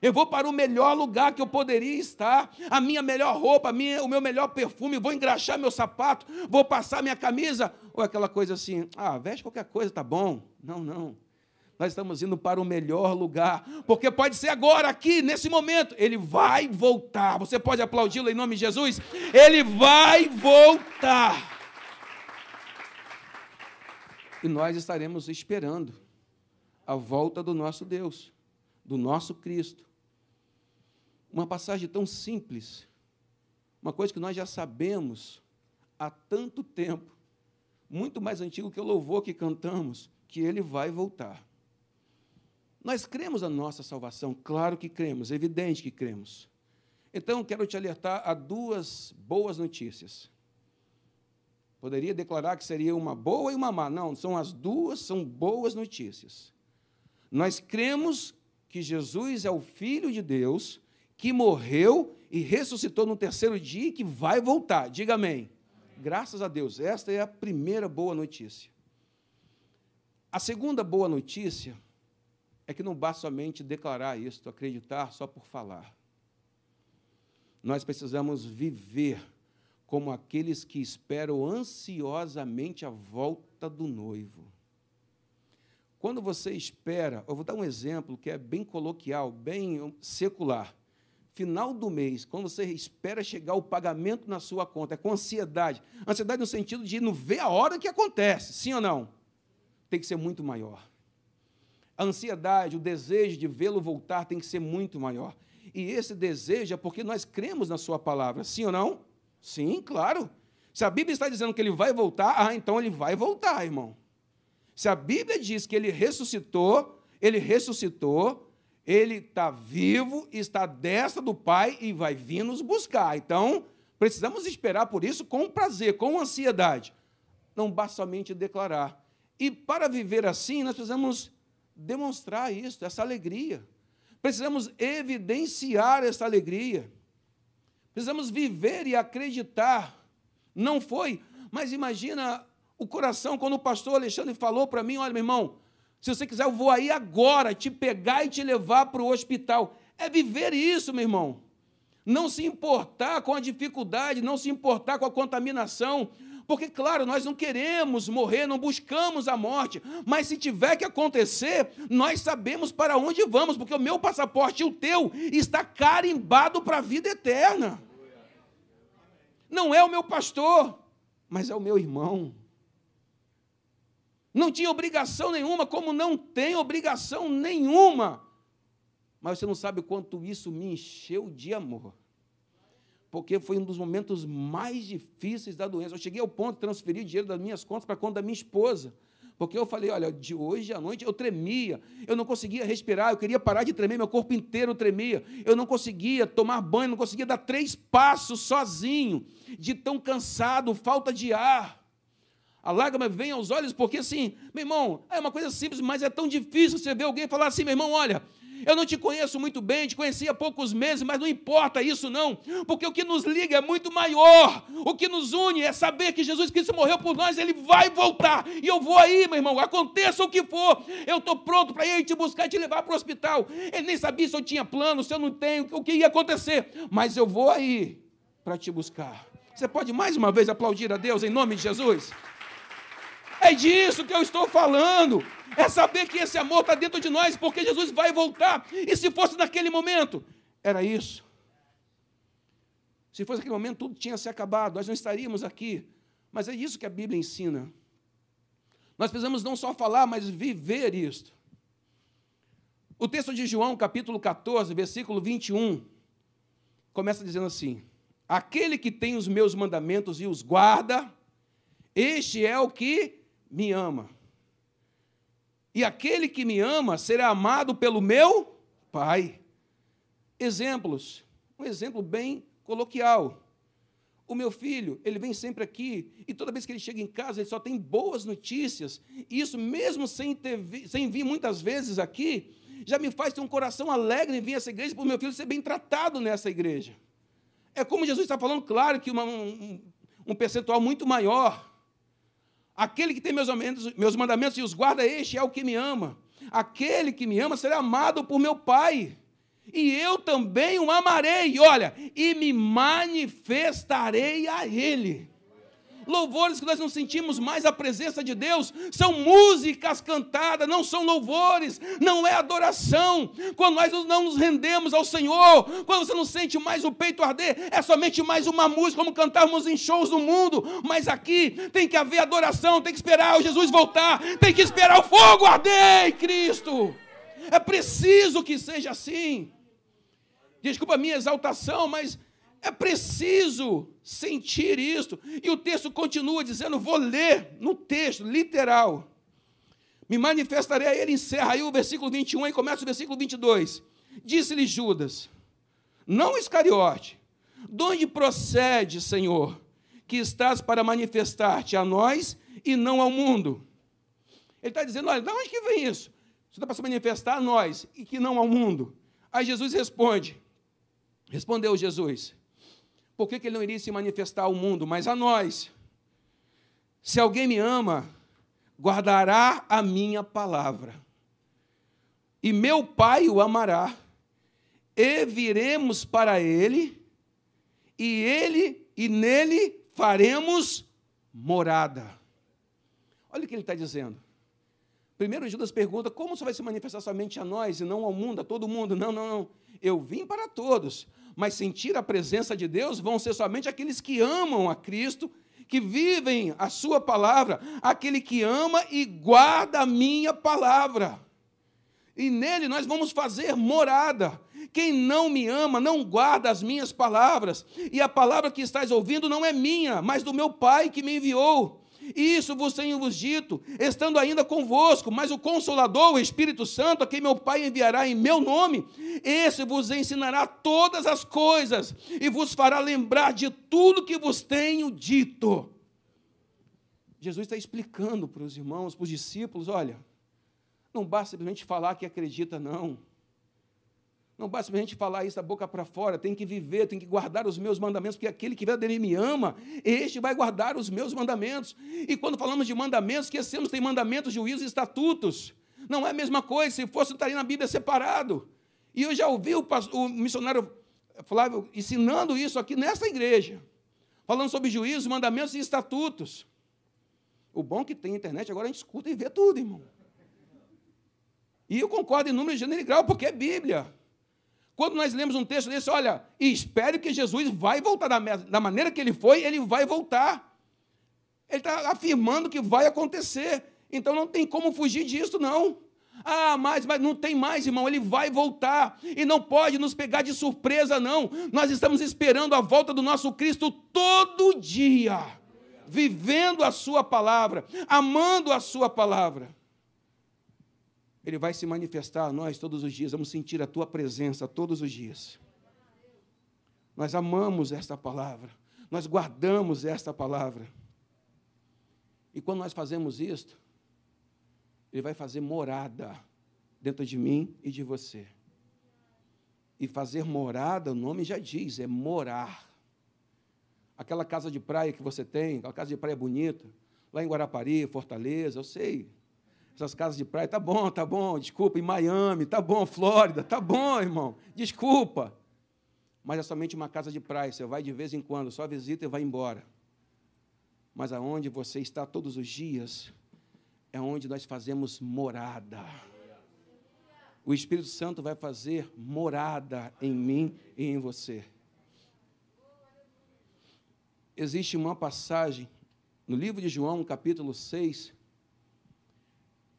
Eu vou para o melhor lugar que eu poderia estar, a minha melhor roupa, minha, o meu melhor perfume, vou engraxar meu sapato, vou passar minha camisa, ou aquela coisa assim, ah, veste qualquer coisa, tá bom. Não, não nós estamos indo para o melhor lugar, porque pode ser agora, aqui, nesse momento, ele vai voltar. Você pode aplaudi-lo em nome de Jesus? Ele vai voltar. E nós estaremos esperando a volta do nosso Deus, do nosso Cristo. Uma passagem tão simples, uma coisa que nós já sabemos há tanto tempo, muito mais antigo que o louvor que cantamos, que ele vai voltar. Nós cremos na nossa salvação, claro que cremos, é evidente que cremos. Então, quero te alertar a duas boas notícias. Poderia declarar que seria uma boa e uma má. Não, são as duas, são boas notícias. Nós cremos que Jesus é o Filho de Deus, que morreu e ressuscitou no terceiro dia e que vai voltar. Diga amém. amém. Graças a Deus. Esta é a primeira boa notícia. A segunda boa notícia é que não basta somente declarar isso, acreditar só por falar. Nós precisamos viver como aqueles que esperam ansiosamente a volta do noivo. Quando você espera, eu vou dar um exemplo que é bem coloquial, bem secular. Final do mês, quando você espera chegar o pagamento na sua conta, é com ansiedade. Ansiedade no sentido de não ver a hora que acontece, sim ou não? Tem que ser muito maior. A ansiedade, o desejo de vê-lo voltar tem que ser muito maior. E esse desejo é porque nós cremos na Sua palavra, sim ou não? Sim, claro. Se a Bíblia está dizendo que ele vai voltar, ah, então ele vai voltar, irmão. Se a Bíblia diz que ele ressuscitou, ele ressuscitou, ele está vivo, está à destra do Pai e vai vir nos buscar. Então, precisamos esperar por isso com prazer, com ansiedade. Não basta somente declarar. E para viver assim, nós precisamos demonstrar isso, essa alegria. Precisamos evidenciar essa alegria. Precisamos viver e acreditar. Não foi, mas imagina o coração quando o pastor Alexandre falou para mim: olha, meu irmão, se você quiser, eu vou aí agora te pegar e te levar para o hospital. É viver isso, meu irmão. Não se importar com a dificuldade, não se importar com a contaminação, porque, claro, nós não queremos morrer, não buscamos a morte, mas se tiver que acontecer, nós sabemos para onde vamos, porque o meu passaporte e o teu está carimbado para a vida eterna. Não é o meu pastor, mas é o meu irmão. Não tinha obrigação nenhuma, como não tem obrigação nenhuma. Mas você não sabe o quanto isso me encheu de amor porque foi um dos momentos mais difíceis da doença. Eu cheguei ao ponto de transferir dinheiro das minhas contas para a conta da minha esposa. Porque eu falei, olha, de hoje à noite eu tremia, eu não conseguia respirar, eu queria parar de tremer, meu corpo inteiro tremia, eu não conseguia tomar banho, não conseguia dar três passos sozinho, de tão cansado, falta de ar. A lágrima vem aos olhos, porque assim, meu irmão, é uma coisa simples, mas é tão difícil você ver alguém falar assim, meu irmão, olha, eu não te conheço muito bem, te conheci há poucos meses, mas não importa isso não, porque o que nos liga é muito maior. O que nos une é saber que Jesus Cristo morreu por nós, ele vai voltar. E eu vou aí, meu irmão, aconteça o que for. Eu estou pronto para ir te buscar e te levar para o hospital. Ele nem sabia se eu tinha plano, se eu não tenho, o que ia acontecer, mas eu vou aí para te buscar. Você pode mais uma vez aplaudir a Deus em nome de Jesus? É disso que eu estou falando é saber que esse amor está dentro de nós, porque Jesus vai voltar. E se fosse naquele momento, era isso. Se fosse naquele momento, tudo tinha se acabado, nós não estaríamos aqui. Mas é isso que a Bíblia ensina. Nós precisamos não só falar, mas viver isto. O texto de João, capítulo 14, versículo 21, começa dizendo assim: Aquele que tem os meus mandamentos e os guarda, este é o que me ama. E aquele que me ama será amado pelo meu Pai. Exemplos. Um exemplo bem coloquial. O meu filho, ele vem sempre aqui e toda vez que ele chega em casa, ele só tem boas notícias. E isso, mesmo sem, ter, sem vir muitas vezes aqui, já me faz ter um coração alegre em vir a essa igreja, para o meu filho ser bem tratado nessa igreja. É como Jesus está falando, claro que uma, um, um percentual muito maior Aquele que tem meus mandamentos, meus mandamentos e os guarda, este é o que me ama. Aquele que me ama será amado por meu Pai. E eu também o amarei, olha, e me manifestarei a Ele louvores que nós não sentimos mais a presença de Deus, são músicas cantadas, não são louvores, não é adoração. Quando nós não nos rendemos ao Senhor, quando você não sente mais o peito arder, é somente mais uma música, como cantarmos em shows do mundo. Mas aqui tem que haver adoração, tem que esperar o Jesus voltar, tem que esperar o fogo arder em Cristo. É preciso que seja assim. Desculpa a minha exaltação, mas é preciso sentir isto. E o texto continua dizendo, vou ler no texto, literal. Me manifestarei a ele, encerra aí o versículo 21 e começa o versículo 22. Disse-lhe Judas, não Iscariote, de onde procede, Senhor, que estás para manifestar-te a nós e não ao mundo? Ele está dizendo, olha, de onde que vem isso? Você está para se manifestar a nós e que não ao mundo. Aí Jesus responde, respondeu Jesus, por que, que ele não iria se manifestar ao mundo, mas a nós? Se alguém me ama, guardará a minha palavra, e meu Pai o amará, e viremos para ele, e ele e nele faremos morada. Olha o que ele está dizendo. Primeiro, Judas pergunta: como isso vai se manifestar somente a nós e não ao mundo, a todo mundo? Não, não, não. Eu vim para todos, mas sentir a presença de Deus vão ser somente aqueles que amam a Cristo, que vivem a Sua palavra, aquele que ama e guarda a minha palavra. E nele nós vamos fazer morada. Quem não me ama não guarda as minhas palavras, e a palavra que estás ouvindo não é minha, mas do meu Pai que me enviou. Isso vos tenho vos dito, estando ainda convosco, mas o Consolador, o Espírito Santo, a quem meu Pai enviará em meu nome, esse vos ensinará todas as coisas e vos fará lembrar de tudo que vos tenho dito. Jesus está explicando para os irmãos, para os discípulos: olha, não basta simplesmente falar que acredita, não. Não basta a gente falar isso da boca para fora, tem que viver, tem que guardar os meus mandamentos, porque aquele que verdadeiramente me ama, este vai guardar os meus mandamentos. E quando falamos de mandamentos, esquecemos que tem mandamentos, juízos e estatutos. Não é a mesma coisa, se fosse estaria na Bíblia separado. E eu já ouvi o, o missionário Flávio ensinando isso aqui nessa igreja, falando sobre juízos, mandamentos e estatutos. O bom que tem internet, agora a gente escuta e vê tudo, irmão. E eu concordo em número, gênero e grau, porque é Bíblia. Quando nós lemos um texto desse, olha, espere que Jesus vai voltar da, da maneira que ele foi, ele vai voltar. Ele está afirmando que vai acontecer. Então não tem como fugir disso, não. Ah, mas, mas não tem mais, irmão, ele vai voltar. E não pode nos pegar de surpresa, não. Nós estamos esperando a volta do nosso Cristo todo dia, vivendo a Sua palavra, amando a Sua palavra. Ele vai se manifestar a nós todos os dias, vamos sentir a tua presença todos os dias. Nós amamos esta palavra, nós guardamos esta palavra. E quando nós fazemos isto, Ele vai fazer morada dentro de mim e de você. E fazer morada, o nome já diz, é morar. Aquela casa de praia que você tem, aquela casa de praia bonita, lá em Guarapari, Fortaleza, eu sei, essas casas de praia, tá bom, tá bom, desculpa, em Miami, tá bom, Flórida, tá bom, irmão, desculpa. Mas é somente uma casa de praia, você vai de vez em quando, só visita e vai embora. Mas aonde você está todos os dias, é onde nós fazemos morada. O Espírito Santo vai fazer morada em mim e em você. Existe uma passagem no livro de João, capítulo 6,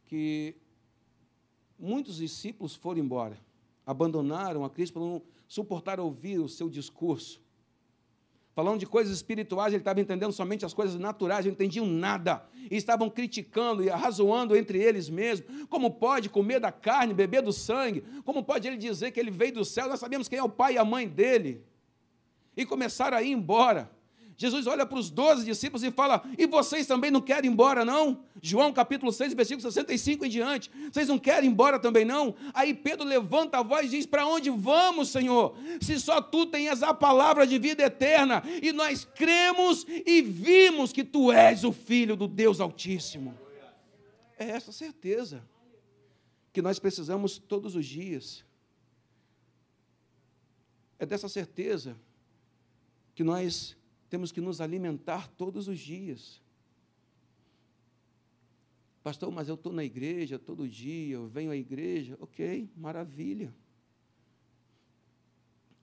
que muitos discípulos foram embora, abandonaram a Cristo para não suportar ouvir o seu discurso. Falando de coisas espirituais, ele estava entendendo somente as coisas naturais, não entendiam nada. E estavam criticando e arrazoando entre eles mesmos. Como pode comer da carne, beber do sangue? Como pode ele dizer que ele veio do céu? Nós sabemos quem é o pai e a mãe dele. E começaram a ir embora. Jesus olha para os doze discípulos e fala: E vocês também não querem ir embora, não? João capítulo 6, versículo 65 em diante. Vocês não querem ir embora também, não? Aí Pedro levanta a voz e diz: Para onde vamos, Senhor? Se só tu tens a palavra de vida eterna, e nós cremos e vimos que tu és o Filho do Deus Altíssimo. É essa certeza que nós precisamos todos os dias. É dessa certeza que nós temos que nos alimentar todos os dias. Pastor, mas eu estou na igreja todo dia, eu venho à igreja. Ok, maravilha.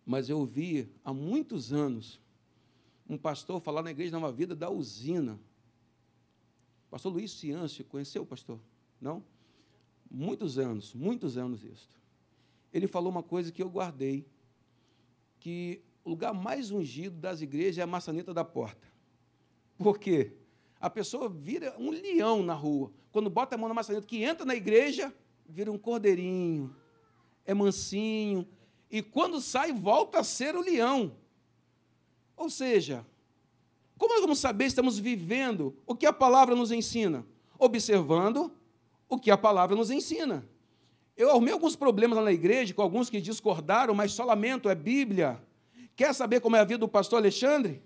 Mas eu ouvi há muitos anos um pastor falar na igreja Nova Vida da usina. Pastor Luiz Ciâncio, conheceu o pastor? Não? Muitos anos, muitos anos isso. Ele falou uma coisa que eu guardei, que o lugar mais ungido das igrejas é a maçaneta da porta. Por quê? A pessoa vira um leão na rua. Quando bota a mão na maçaneta, que entra na igreja, vira um cordeirinho, é mansinho, e quando sai, volta a ser o leão. Ou seja, como nós vamos saber se estamos vivendo o que a palavra nos ensina? Observando o que a palavra nos ensina. Eu arrumei alguns problemas lá na igreja com alguns que discordaram, mas só lamento, é Bíblia. Quer saber como é a vida do pastor Alexandre?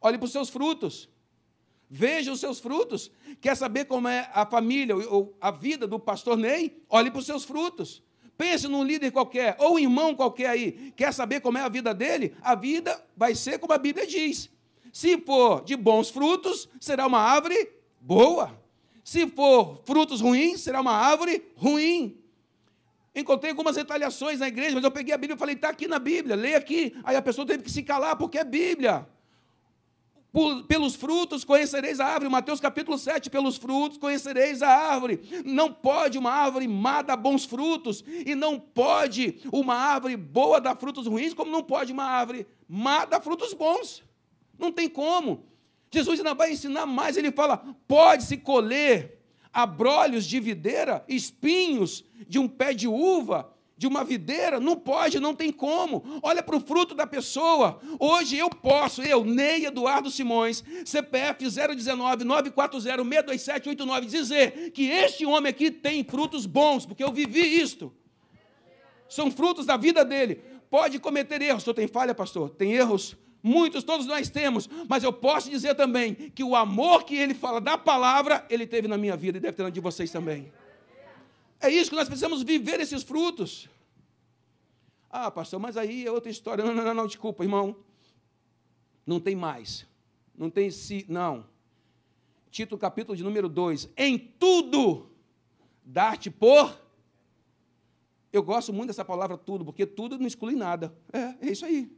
Olhe para os seus frutos. Veja os seus frutos. Quer saber como é a família ou a vida do pastor Ney? Olhe para os seus frutos. Pense num líder qualquer, ou um irmão qualquer aí. Quer saber como é a vida dele? A vida vai ser como a Bíblia diz. Se for de bons frutos, será uma árvore boa. Se for frutos ruins, será uma árvore ruim. Encontrei algumas retaliações na igreja, mas eu peguei a Bíblia e falei, está aqui na Bíblia, leia aqui. Aí a pessoa teve que se calar, porque é Bíblia. Pelos frutos conhecereis a árvore. Mateus capítulo 7, pelos frutos conhecereis a árvore. Não pode uma árvore má dar bons frutos, e não pode uma árvore boa dar frutos ruins, como não pode uma árvore má dar frutos bons. Não tem como. Jesus ainda vai ensinar mais, ele fala: pode-se colher abrolhos de videira, espinhos de um pé de uva, de uma videira, não pode, não tem como. Olha para o fruto da pessoa. Hoje eu posso, eu, Ney Eduardo Simões, CPF 019 940 627 89, dizer que este homem aqui tem frutos bons, porque eu vivi isto. São frutos da vida dele. Pode cometer erros. O senhor tem falha, pastor? Tem erros? Muitos, todos nós temos, mas eu posso dizer também que o amor que ele fala da palavra, ele teve na minha vida e deve ter na de vocês também. É isso que nós precisamos viver esses frutos. Ah, pastor, mas aí é outra história. Não, não, não, não desculpa, irmão. Não tem mais. Não tem se. Não. Tito capítulo de número 2. Em tudo dar-te por. Eu gosto muito dessa palavra tudo, porque tudo não exclui nada. É, é isso aí.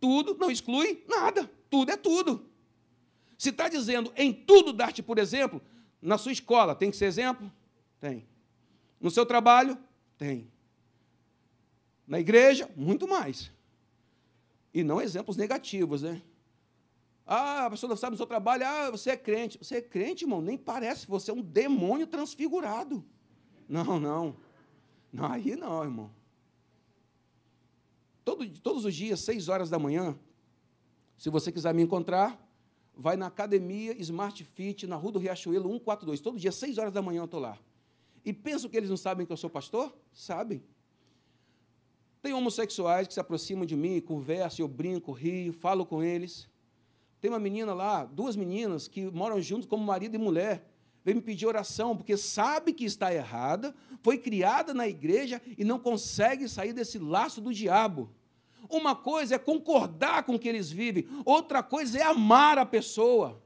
Tudo não exclui nada. Tudo é tudo. Se está dizendo em tudo dar-te, por exemplo, na sua escola, tem que ser exemplo? Tem. No seu trabalho? Tem. Na igreja? Muito mais. E não exemplos negativos, né? Ah, a pessoa não sabe no seu trabalho, ah, você é crente. Você é crente, irmão? Nem parece, você é um demônio transfigurado. Não, não. Não, aí não, irmão. Todo, todos os dias, seis horas da manhã, se você quiser me encontrar, vai na academia Smart Fit, na Rua do Riachuelo 142. Todo dia, seis horas da manhã, eu estou lá. E penso que eles não sabem que eu sou pastor? Sabem. Tem homossexuais que se aproximam de mim, conversam, eu brinco, rio, falo com eles. Tem uma menina lá, duas meninas que moram juntos como marido e mulher vem me pedir oração, porque sabe que está errada, foi criada na igreja e não consegue sair desse laço do diabo. Uma coisa é concordar com o que eles vivem, outra coisa é amar a pessoa.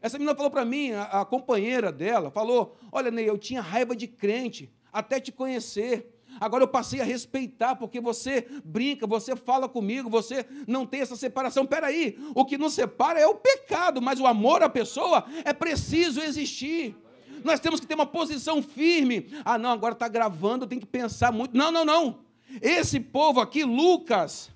Essa menina falou para mim, a, a, companheira dela, falou: Olha, Ney, eu tinha raiva de crente, até te conhecer. Agora eu passei a respeitar, porque você brinca, você fala comigo, você não tem essa separação. Peraí, o que nos separa é o pecado, mas o amor à pessoa é preciso existir. Nós temos que ter uma posição firme. Ah, não, agora está gravando, tem que pensar muito. Não, não, não. Esse povo aqui, Lucas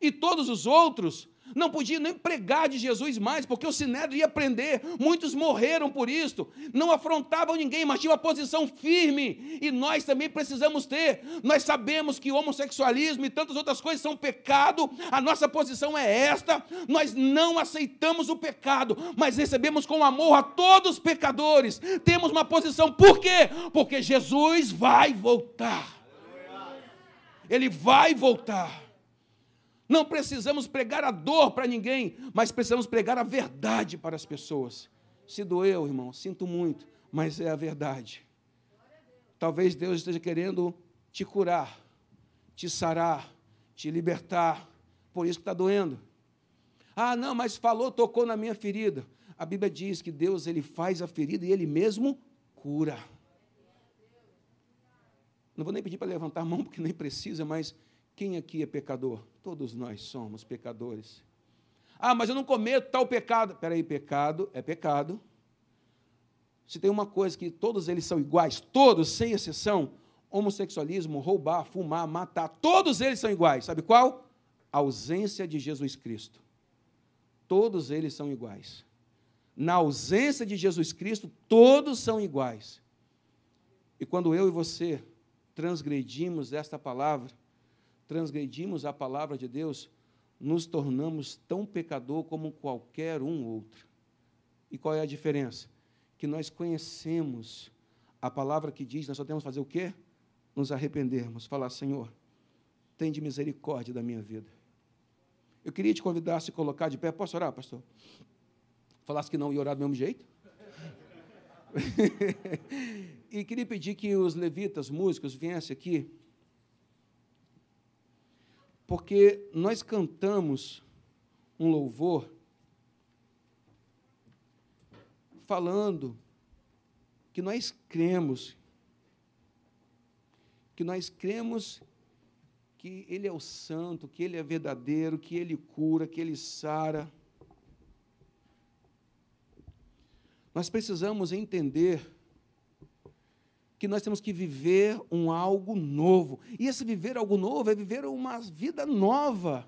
e todos os outros, não podia nem pregar de Jesus mais, porque o Sinédrio ia prender. Muitos morreram por isto. Não afrontavam ninguém, mas tinham uma posição firme. E nós também precisamos ter. Nós sabemos que o homossexualismo e tantas outras coisas são pecado. A nossa posição é esta. Nós não aceitamos o pecado, mas recebemos com amor a todos os pecadores. Temos uma posição. Por quê? Porque Jesus vai voltar. Ele vai voltar. Não precisamos pregar a dor para ninguém, mas precisamos pregar a verdade para as pessoas. Se doeu, irmão, sinto muito, mas é a verdade. Talvez Deus esteja querendo te curar, te sarar, te libertar. Por isso que está doendo. Ah, não, mas falou, tocou na minha ferida. A Bíblia diz que Deus ele faz a ferida e Ele mesmo cura. Não vou nem pedir para levantar a mão, porque nem precisa, mas quem aqui é pecador? Todos nós somos pecadores. Ah, mas eu não cometo tal pecado. Espera aí, pecado é pecado. Se tem uma coisa que todos eles são iguais, todos, sem exceção, homossexualismo, roubar, fumar, matar, todos eles são iguais. Sabe qual? A ausência de Jesus Cristo. Todos eles são iguais. Na ausência de Jesus Cristo, todos são iguais. E quando eu e você transgredimos esta palavra, transgredimos a palavra de Deus, nos tornamos tão pecador como qualquer um outro. E qual é a diferença? Que nós conhecemos a palavra que diz, nós só temos que fazer o quê? Nos arrependermos, falar, Senhor, tem de misericórdia da minha vida. Eu queria te convidar a se colocar de pé. Posso orar, pastor? Falasse que não ia orar do mesmo jeito? E queria pedir que os levitas, músicos, viessem aqui, porque nós cantamos um louvor falando que nós cremos, que nós cremos que Ele é o santo, que Ele é verdadeiro, que Ele cura, que Ele sara. Nós precisamos entender que nós temos que viver um algo novo. E esse viver algo novo é viver uma vida nova.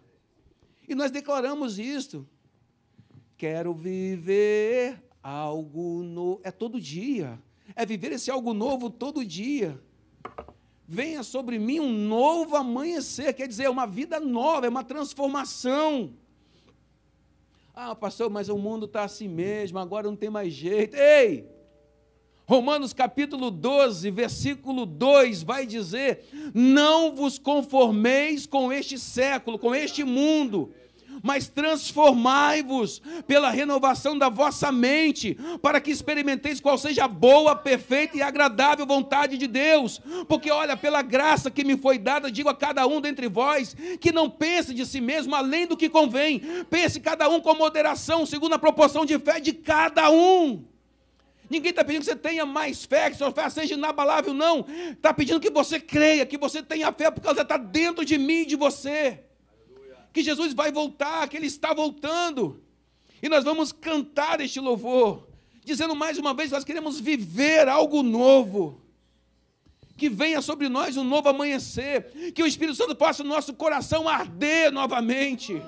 E nós declaramos isto. Quero viver algo novo. É todo dia. É viver esse algo novo todo dia. Venha sobre mim um novo amanhecer, quer dizer, uma vida nova, é uma transformação. Ah, pastor, mas o mundo está assim mesmo, agora não tem mais jeito. Ei! Romanos capítulo 12, versículo 2 vai dizer: Não vos conformeis com este século, com este mundo, mas transformai-vos pela renovação da vossa mente, para que experimenteis qual seja a boa, perfeita e agradável vontade de Deus. Porque, olha, pela graça que me foi dada, digo a cada um dentre vós, que não pense de si mesmo além do que convém, pense cada um com moderação, segundo a proporção de fé de cada um. Ninguém está pedindo que você tenha mais fé, que sua fé seja inabalável, não. Está pedindo que você creia, que você tenha fé, porque ela está dentro de mim e de você que Jesus vai voltar, que Ele está voltando. E nós vamos cantar este louvor, dizendo mais uma vez: nós queremos viver algo novo. Que venha sobre nós um novo amanhecer, que o Espírito Santo possa o nosso coração arder novamente.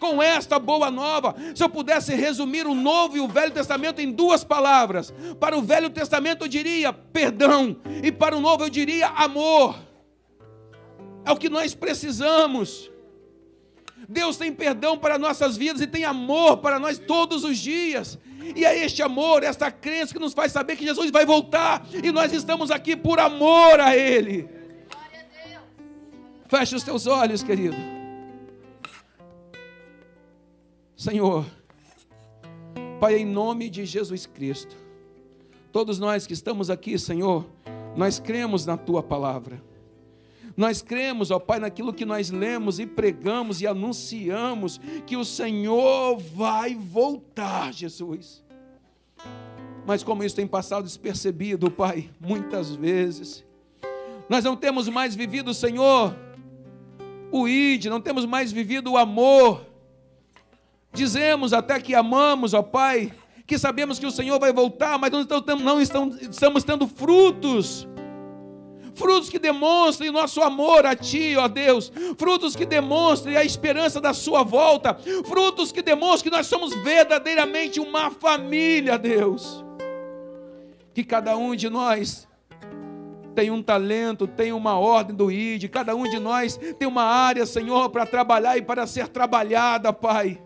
Com esta boa nova, se eu pudesse resumir o Novo e o Velho Testamento em duas palavras, para o Velho Testamento eu diria perdão, e para o Novo eu diria amor. É o que nós precisamos. Deus tem perdão para nossas vidas e tem amor para nós todos os dias. E é este amor, esta crença que nos faz saber que Jesus vai voltar e nós estamos aqui por amor a Ele. Feche os teus olhos, querido. Senhor, Pai, em nome de Jesus Cristo, todos nós que estamos aqui, Senhor, nós cremos na Tua palavra. Nós cremos, ó Pai, naquilo que nós lemos e pregamos e anunciamos que o Senhor vai voltar, Jesus. Mas como isso tem passado despercebido, Pai, muitas vezes, nós não temos mais vivido, Senhor, o id, não temos mais vivido o amor. Dizemos até que amamos, ó Pai, que sabemos que o Senhor vai voltar, mas não estamos, não estamos, tendo frutos frutos que demonstrem nosso amor a Ti, ó Deus, frutos que demonstrem a esperança da Sua volta, frutos que demonstrem que nós somos verdadeiramente uma família, Deus. Que cada um de nós tem um talento, tem uma ordem do ID, cada um de nós tem uma área, Senhor, para trabalhar e para ser trabalhada, Pai.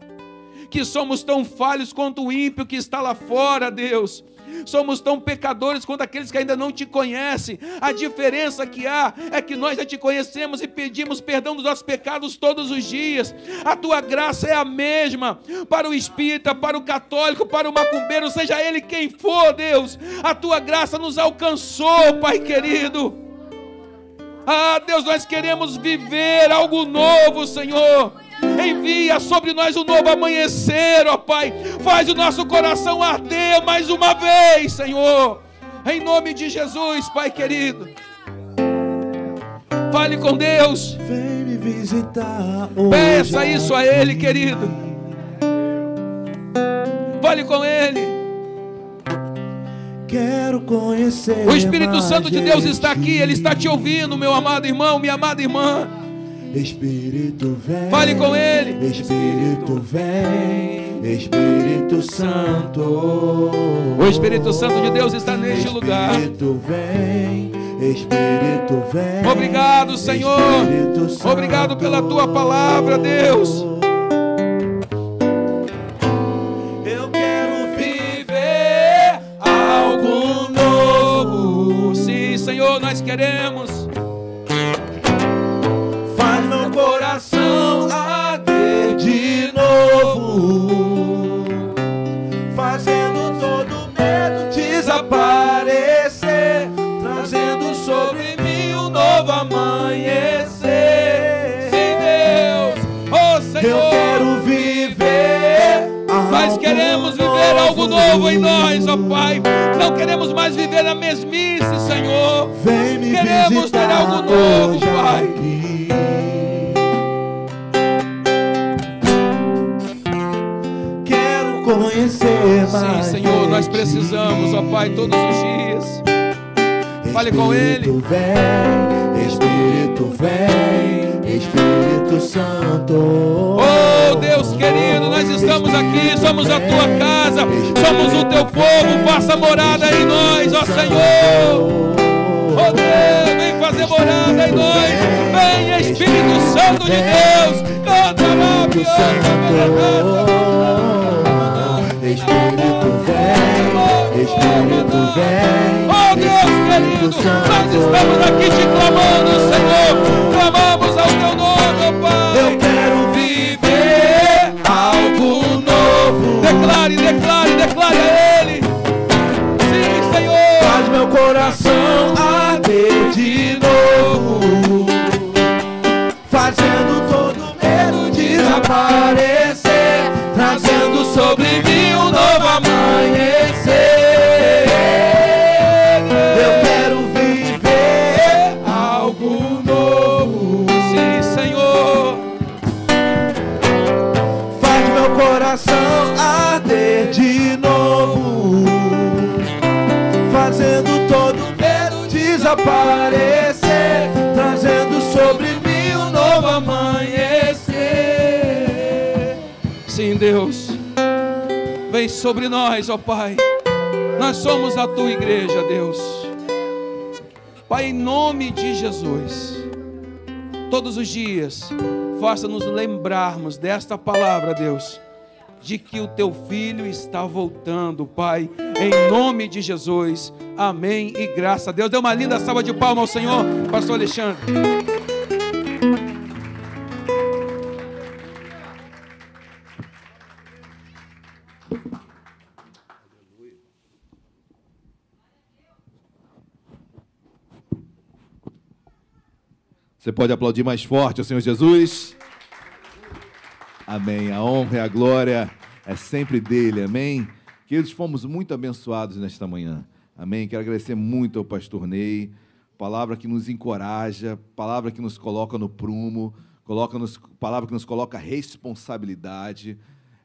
Que somos tão falhos quanto o ímpio que está lá fora, Deus somos tão pecadores quanto aqueles que ainda não te conhecem. A diferença que há é que nós já te conhecemos e pedimos perdão dos nossos pecados todos os dias. A tua graça é a mesma para o espírita, para o católico, para o macumbeiro, seja ele quem for, Deus. A tua graça nos alcançou, Pai querido. Ah, Deus, nós queremos viver algo novo, Senhor. Envia sobre nós um novo amanhecer, ó Pai. Faz o nosso coração arder mais uma vez, Senhor. Em nome de Jesus, Pai querido. Fale com Deus. Vem me visitar. Peça isso a Ele, querido. Fale com Ele. Quero conhecer. O Espírito Santo de Deus está aqui, Ele está te ouvindo, meu amado irmão, minha amada irmã. Espírito vem. Fale com Ele. Espírito vem. Espírito Santo. O Espírito Santo de Deus está neste lugar. Espírito vem. Espírito vem. Obrigado, Senhor. Obrigado pela tua palavra, Deus. Eu quero viver algo novo. Sim, Senhor, nós queremos. Algo novo. novo em nós, ó Pai. Não queremos mais viver na mesmice, Senhor. Vem me Queremos ter algo novo, Pai. aqui. Quero conhecer mais. Sim, Senhor, nós precisamos, ó Pai, todos os dias. Fale com Ele. Espírito vem, Espírito vem, Espírito Santo. Oh Deus querido, nós estamos aqui, somos a tua casa, somos o teu povo, faça morada em nós, ó Senhor. Oh Deus, vem fazer morada em nós, vem Espírito Santo de Deus, canta lá, Espírito vem, Espírito vem. Oh Deus querido, nós estamos aqui te clamando, Senhor, clamamos Declare, declare, declare a Ele. Sim, Senhor. Faz meu coração arder de novo, fazendo todo medo desaparecer, trazendo sobre mim Sobre nós, ó Pai. Nós somos a tua igreja, Deus. Pai, em nome de Jesus. Todos os dias, faça-nos lembrarmos desta palavra, Deus, de que o teu filho está voltando, Pai, em nome de Jesus. Amém e graças a Deus. Dê uma linda salva de palmas ao Senhor, Pastor Alexandre. Você pode aplaudir mais forte ao Senhor Jesus? Amém. A honra e a glória é sempre dele. Amém. Queridos, fomos muito abençoados nesta manhã. Amém. Quero agradecer muito ao pastor Ney. Palavra que nos encoraja, palavra que nos coloca no prumo, coloca nos, palavra que nos coloca responsabilidade.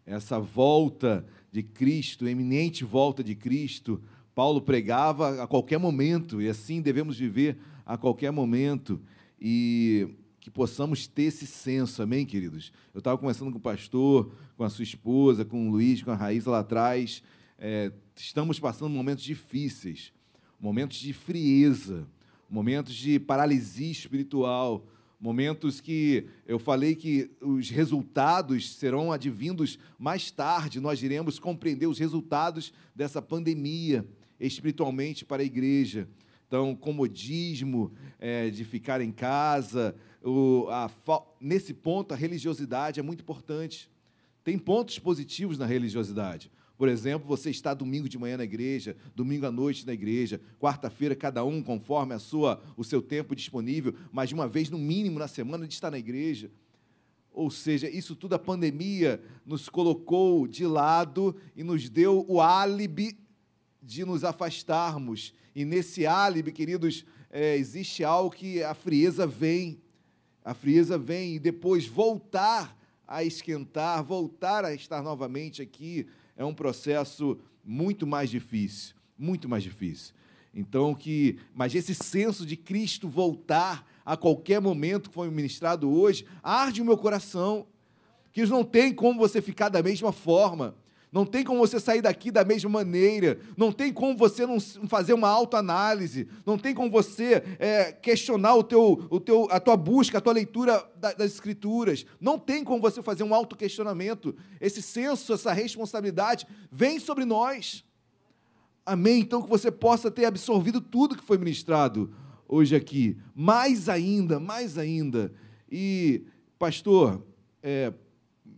Essa volta de Cristo, eminente volta de Cristo, Paulo pregava a qualquer momento e assim devemos viver a qualquer momento e que possamos ter esse senso, amém, queridos? Eu estava conversando com o pastor, com a sua esposa, com o Luiz, com a Raíssa lá atrás. É, estamos passando momentos difíceis, momentos de frieza, momentos de paralisia espiritual, momentos que eu falei que os resultados serão advindos mais tarde, nós iremos compreender os resultados dessa pandemia espiritualmente para a igreja. Então, comodismo é, de ficar em casa, o, a, nesse ponto a religiosidade é muito importante. Tem pontos positivos na religiosidade. Por exemplo, você está domingo de manhã na igreja, domingo à noite na igreja, quarta-feira cada um conforme a sua o seu tempo disponível, mas uma vez no mínimo na semana de estar na igreja. Ou seja, isso tudo a pandemia nos colocou de lado e nos deu o álibi de nos afastarmos. E nesse álibi, queridos, é, existe algo que a frieza vem. A frieza vem e depois voltar a esquentar, voltar a estar novamente aqui, é um processo muito mais difícil, muito mais difícil. Então que, mas esse senso de Cristo voltar a qualquer momento que foi ministrado hoje, arde o meu coração. Que não tem como você ficar da mesma forma. Não tem como você sair daqui da mesma maneira. Não tem como você não fazer uma autoanálise. Não tem como você é, questionar o teu, o teu, a tua busca, a tua leitura das escrituras. Não tem como você fazer um autoquestionamento. Esse senso, essa responsabilidade vem sobre nós. Amém? Então que você possa ter absorvido tudo que foi ministrado hoje aqui. Mais ainda, mais ainda. E, pastor, é,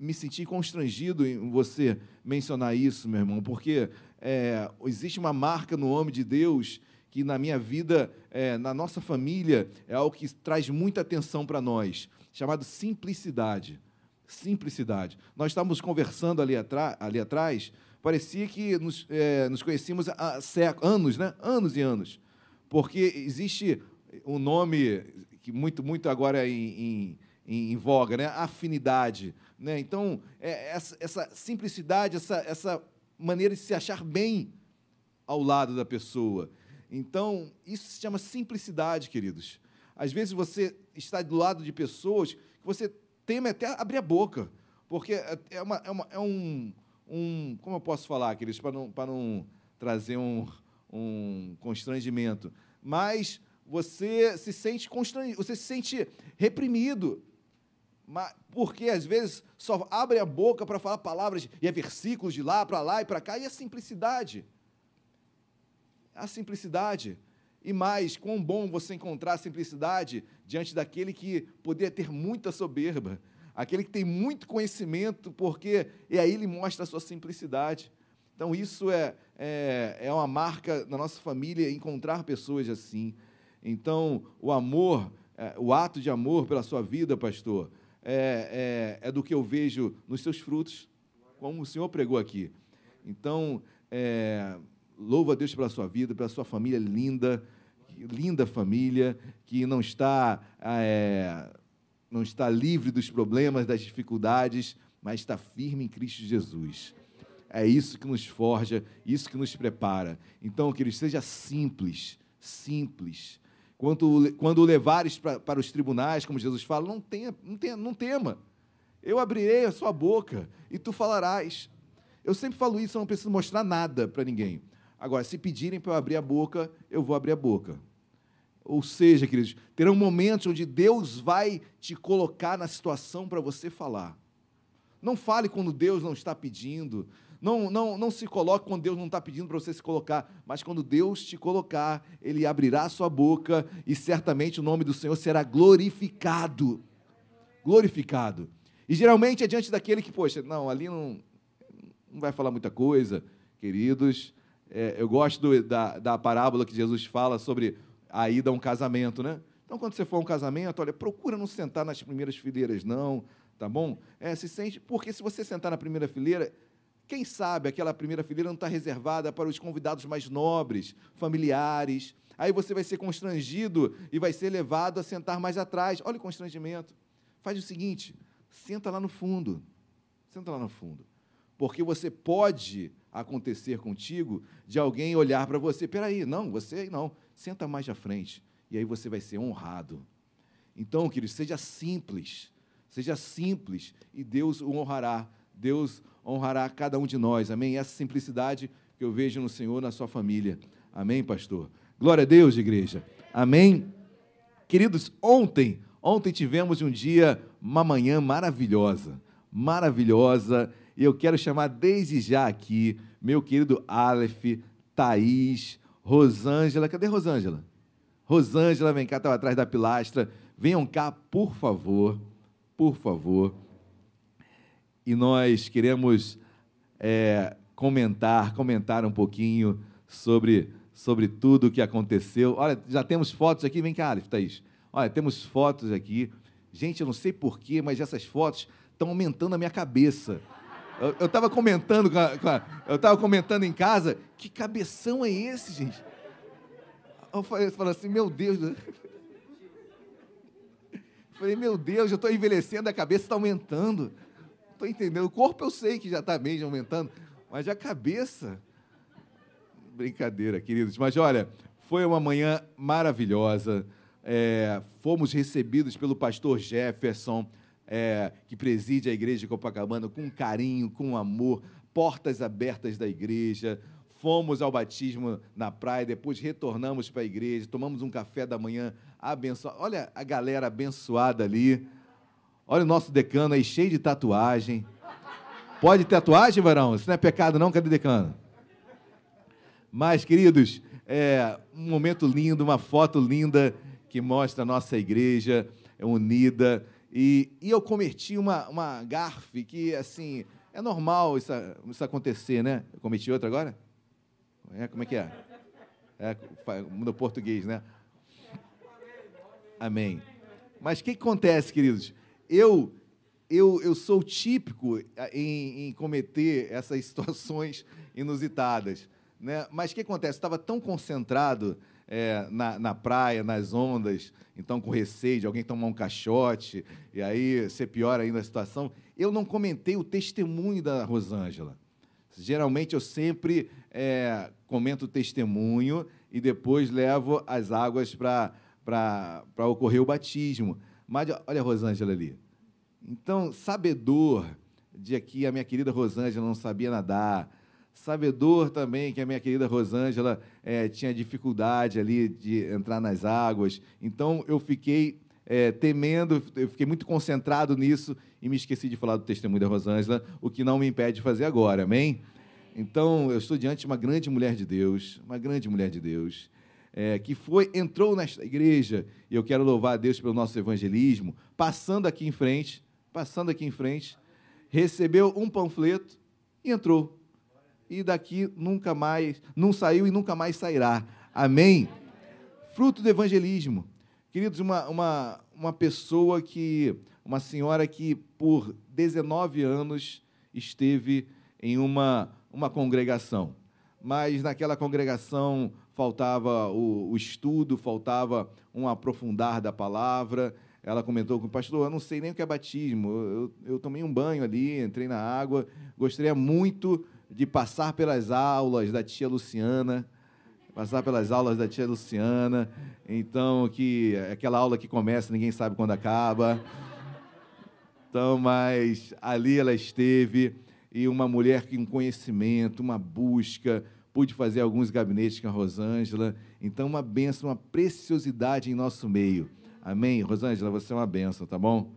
me senti constrangido em você mencionar isso, meu irmão, porque é, existe uma marca no homem de Deus que na minha vida, é, na nossa família, é algo que traz muita atenção para nós, chamado simplicidade. Simplicidade. Nós estávamos conversando ali, ali atrás, parecia que nos, é, nos conhecíamos há anos, né? Anos e anos. Porque existe um nome que muito, muito agora em, em, em voga, né? Afinidade. Né? Então, é, essa, essa simplicidade, essa, essa maneira de se achar bem ao lado da pessoa. Então, isso se chama simplicidade, queridos. Às vezes você está do lado de pessoas que você teme até abrir a boca, porque é, é, uma, é, uma, é um, um. Como eu posso falar, queridos, para não, para não trazer um, um constrangimento. Mas você se sente constrangido, você se sente reprimido. Porque às vezes só abre a boca para falar palavras e é versículos de lá para lá e para cá, e a simplicidade. A simplicidade. E mais, quão bom você encontrar a simplicidade diante daquele que poderia ter muita soberba, aquele que tem muito conhecimento, porque e aí ele mostra a sua simplicidade. Então, isso é, é, é uma marca da nossa família, encontrar pessoas assim. Então, o amor, é, o ato de amor pela sua vida, pastor, é, é, é, do que eu vejo nos seus frutos, como o senhor pregou aqui. Então, é, a Deus pela sua vida, pela sua família linda, linda família, que não está, é, não está livre dos problemas, das dificuldades, mas está firme em Cristo Jesus. É isso que nos forja, isso que nos prepara. Então, que ele seja simples, simples. Quando, quando levares para, para os tribunais, como Jesus fala, não, tenha, não, tenha, não tema. Eu abrirei a sua boca e tu falarás. Eu sempre falo isso, eu não preciso mostrar nada para ninguém. Agora, se pedirem para eu abrir a boca, eu vou abrir a boca. Ou seja, queridos, terão momentos onde Deus vai te colocar na situação para você falar. Não fale quando Deus não está pedindo. Não, não, não se coloque quando Deus não está pedindo para você se colocar. Mas quando Deus te colocar, Ele abrirá a sua boca e certamente o nome do Senhor será glorificado. Glorificado. E geralmente é diante daquele que, poxa, não, ali não, não vai falar muita coisa, queridos é, eu gosto do, da, da parábola que Jesus fala sobre a ida a um casamento, né? Então, quando você for a um casamento, olha, procura não sentar nas primeiras fileiras, não, tá bom? É, se sente, porque se você sentar na primeira fileira, quem sabe aquela primeira fileira não está reservada para os convidados mais nobres, familiares. Aí você vai ser constrangido e vai ser levado a sentar mais atrás. Olha o constrangimento. Faz o seguinte: senta lá no fundo. Senta lá no fundo. Porque você pode acontecer contigo de alguém olhar para você, peraí, não, você não, senta mais à frente, e aí você vai ser honrado. Então, querido, seja simples, seja simples, e Deus o honrará, Deus honrará cada um de nós, amém? Essa simplicidade que eu vejo no Senhor, na sua família, amém, pastor? Glória a Deus, igreja, amém? Queridos, ontem, ontem tivemos um dia, uma manhã maravilhosa, maravilhosa, e eu quero chamar desde já aqui meu querido Aleph, Thaís, Rosângela. Cadê Rosângela? Rosângela, vem cá, estava atrás da pilastra. Venham cá, por favor, por favor. E nós queremos é, comentar, comentar um pouquinho sobre, sobre tudo o que aconteceu. Olha, já temos fotos aqui. Vem cá, Aleph, Thaís. Olha, temos fotos aqui. Gente, eu não sei porquê, mas essas fotos estão aumentando a minha cabeça. Eu estava comentando, com a, com a, eu estava comentando em casa, que cabeção é esse, gente? Eu falei, eu assim, meu Deus. Eu falei, meu Deus, eu estou envelhecendo, a cabeça está aumentando. Estou entendendo. O corpo eu sei que já está bem aumentando, mas a cabeça. Brincadeira, queridos. Mas olha, foi uma manhã maravilhosa. É, fomos recebidos pelo pastor Jefferson é, que preside a igreja de Copacabana com carinho, com amor, portas abertas da igreja. Fomos ao batismo na praia, depois retornamos para a igreja, tomamos um café da manhã abençoado. Olha a galera abençoada ali. Olha o nosso decano aí cheio de tatuagem. Pode tatuagem, varão? Isso não é pecado, não? Cadê decano? Mas, queridos, é um momento lindo, uma foto linda que mostra a nossa igreja unida. E, e eu cometi uma, uma gafe que, assim, é normal isso, isso acontecer, né? Eu cometi outra agora? É, como é que é? é no português, né? Amém. Mas o que acontece, queridos? Eu, eu, eu sou típico em, em cometer essas situações inusitadas. Né? Mas o que acontece? Estava tão concentrado é, na, na praia, nas ondas, então com receio de alguém tomar um caixote, e aí ser pior ainda a situação. Eu não comentei o testemunho da Rosângela. Geralmente eu sempre é, comento o testemunho e depois levo as águas para ocorrer o batismo. Mas olha a Rosângela ali. Então, sabedor de que a minha querida Rosângela não sabia nadar, sabedor também que a minha querida Rosângela é, tinha dificuldade ali de entrar nas águas. Então, eu fiquei é, temendo, eu fiquei muito concentrado nisso e me esqueci de falar do testemunho da Rosângela, o que não me impede de fazer agora, amém? Então, eu estou diante de uma grande mulher de Deus, uma grande mulher de Deus, é, que foi, entrou nesta igreja, e eu quero louvar a Deus pelo nosso evangelismo, passando aqui em frente, passando aqui em frente, recebeu um panfleto e entrou. E daqui nunca mais, não saiu e nunca mais sairá. Amém? Fruto do evangelismo. Queridos, uma, uma, uma pessoa que, uma senhora que por 19 anos esteve em uma uma congregação, mas naquela congregação faltava o, o estudo, faltava um aprofundar da palavra. Ela comentou com o pastor: Eu não sei nem o que é batismo. Eu, eu tomei um banho ali, entrei na água. Gostaria muito de passar pelas aulas da tia Luciana passar pelas aulas da tia Luciana. Então, que aquela aula que começa, ninguém sabe quando acaba. Então, mas ali ela esteve e uma mulher com conhecimento, uma busca, pude fazer alguns gabinetes com a Rosângela. Então, uma benção, uma preciosidade em nosso meio. Amém? Rosângela, você é uma benção, tá bom?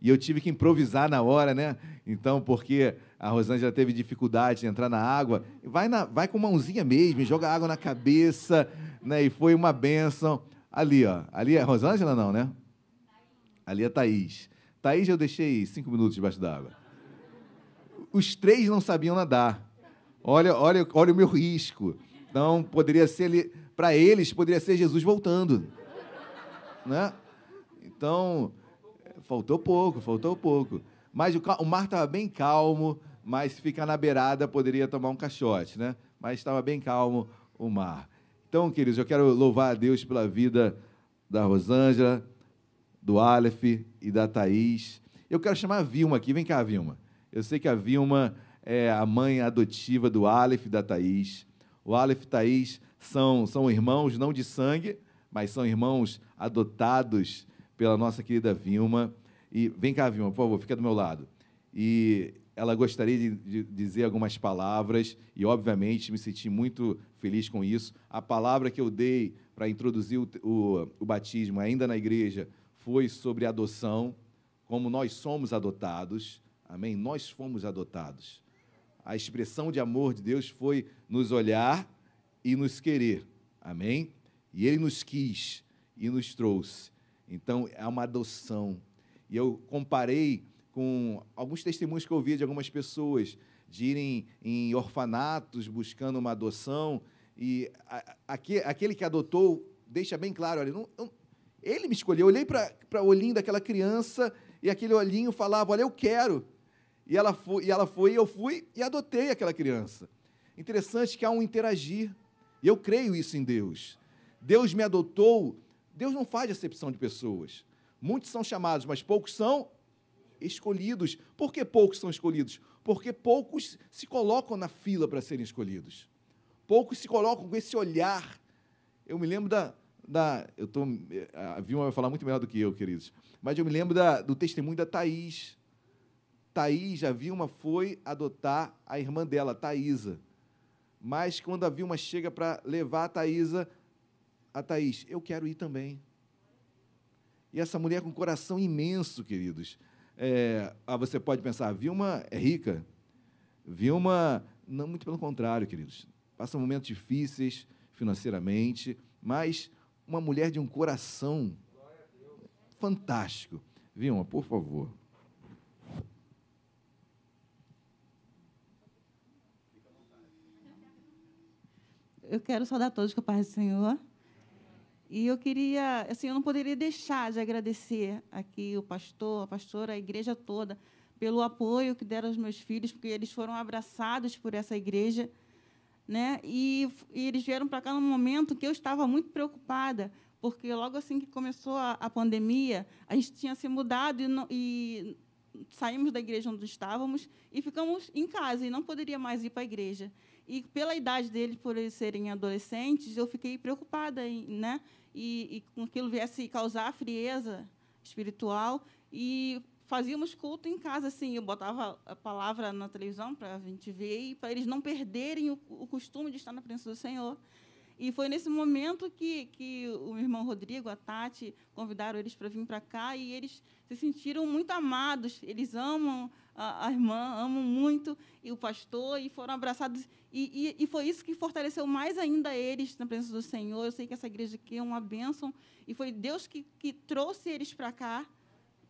E eu tive que improvisar na hora, né? Então, porque a Rosângela teve dificuldade de entrar na água, vai, na, vai com mãozinha mesmo, joga água na cabeça, né? E foi uma benção. Ali, ó. Ali é a Rosângela, não, né? Ali é a Thaís. Thaís, eu deixei cinco minutos debaixo d'água os três não sabiam nadar. Olha, olha, olha o meu risco. Então, poderia ser para eles, poderia ser Jesus voltando. Né? Então, faltou pouco, faltou pouco. Mas o, o mar estava bem calmo, mas se ficar na beirada poderia tomar um caixote, né? Mas estava bem calmo o mar. Então, queridos, eu quero louvar a Deus pela vida da Rosângela, do Aleph e da Thaís. Eu quero chamar a Vilma aqui. Vem cá, Vilma. Eu sei que a Vilma é a mãe adotiva do Aleph e da Thaís. O Aleph e Thaís são, são irmãos não de sangue, mas são irmãos adotados pela nossa querida Vilma. E vem cá, Vilma, por favor, fica do meu lado. E ela gostaria de, de dizer algumas palavras e, obviamente, me senti muito feliz com isso. A palavra que eu dei para introduzir o, o, o batismo ainda na igreja foi sobre adoção, como nós somos adotados. Amém? Nós fomos adotados. A expressão de amor de Deus foi nos olhar e nos querer. Amém? E Ele nos quis e nos trouxe. Então, é uma adoção. E eu comparei com alguns testemunhos que eu ouvi de algumas pessoas de irem em orfanatos buscando uma adoção. E aquele que adotou deixa bem claro: olha, não, ele me escolheu. Eu olhei para o olhinho daquela criança e aquele olhinho falava: Olha, eu quero. E ela foi, e ela foi, eu fui e adotei aquela criança. Interessante que há um interagir. E eu creio isso em Deus. Deus me adotou. Deus não faz acepção de pessoas. Muitos são chamados, mas poucos são escolhidos. Por que poucos são escolhidos? Porque poucos se colocam na fila para serem escolhidos. Poucos se colocam com esse olhar. Eu me lembro da. da eu tô, a Vilma vai falar muito melhor do que eu, queridos. Mas eu me lembro da, do testemunho da Thaís. Thaís, a Vilma foi adotar a irmã dela, Thaísa. Mas quando a Vilma chega para levar a Thaísa, a Thaís, eu quero ir também. E essa mulher com coração imenso, queridos. É, ah, você pode pensar, Vilma é rica. Vilma, não, muito pelo contrário, queridos. Passa momentos difíceis financeiramente, mas uma mulher de um coração fantástico. Vilma, por favor. eu quero saudar todos com a paz do Senhor. E eu queria, assim, eu não poderia deixar de agradecer aqui o pastor, a pastora, a igreja toda, pelo apoio que deram aos meus filhos, porque eles foram abraçados por essa igreja, né? E, e eles vieram para cá num momento que eu estava muito preocupada, porque logo assim que começou a, a pandemia, a gente tinha se mudado e, e saímos da igreja onde estávamos e ficamos em casa e não poderia mais ir para a igreja. E pela idade deles, por eles serem adolescentes, eu fiquei preocupada, né? E, e com aquilo viesse causar frieza espiritual e fazíamos culto em casa, assim, eu botava a palavra na televisão para a gente ver e para eles não perderem o, o, costume de estar na presença do Senhor. E foi nesse momento que, que o meu irmão Rodrigo, a Tati, convidaram eles para vir para cá e eles se sentiram muito amados. Eles amam a, a, irmã, amam muito e o pastor e foram abraçados. E, e, e, foi isso que fortaleceu mais ainda eles na presença do Senhor. Eu sei que essa igreja aqui é uma bênção e foi Deus que, que trouxe eles para cá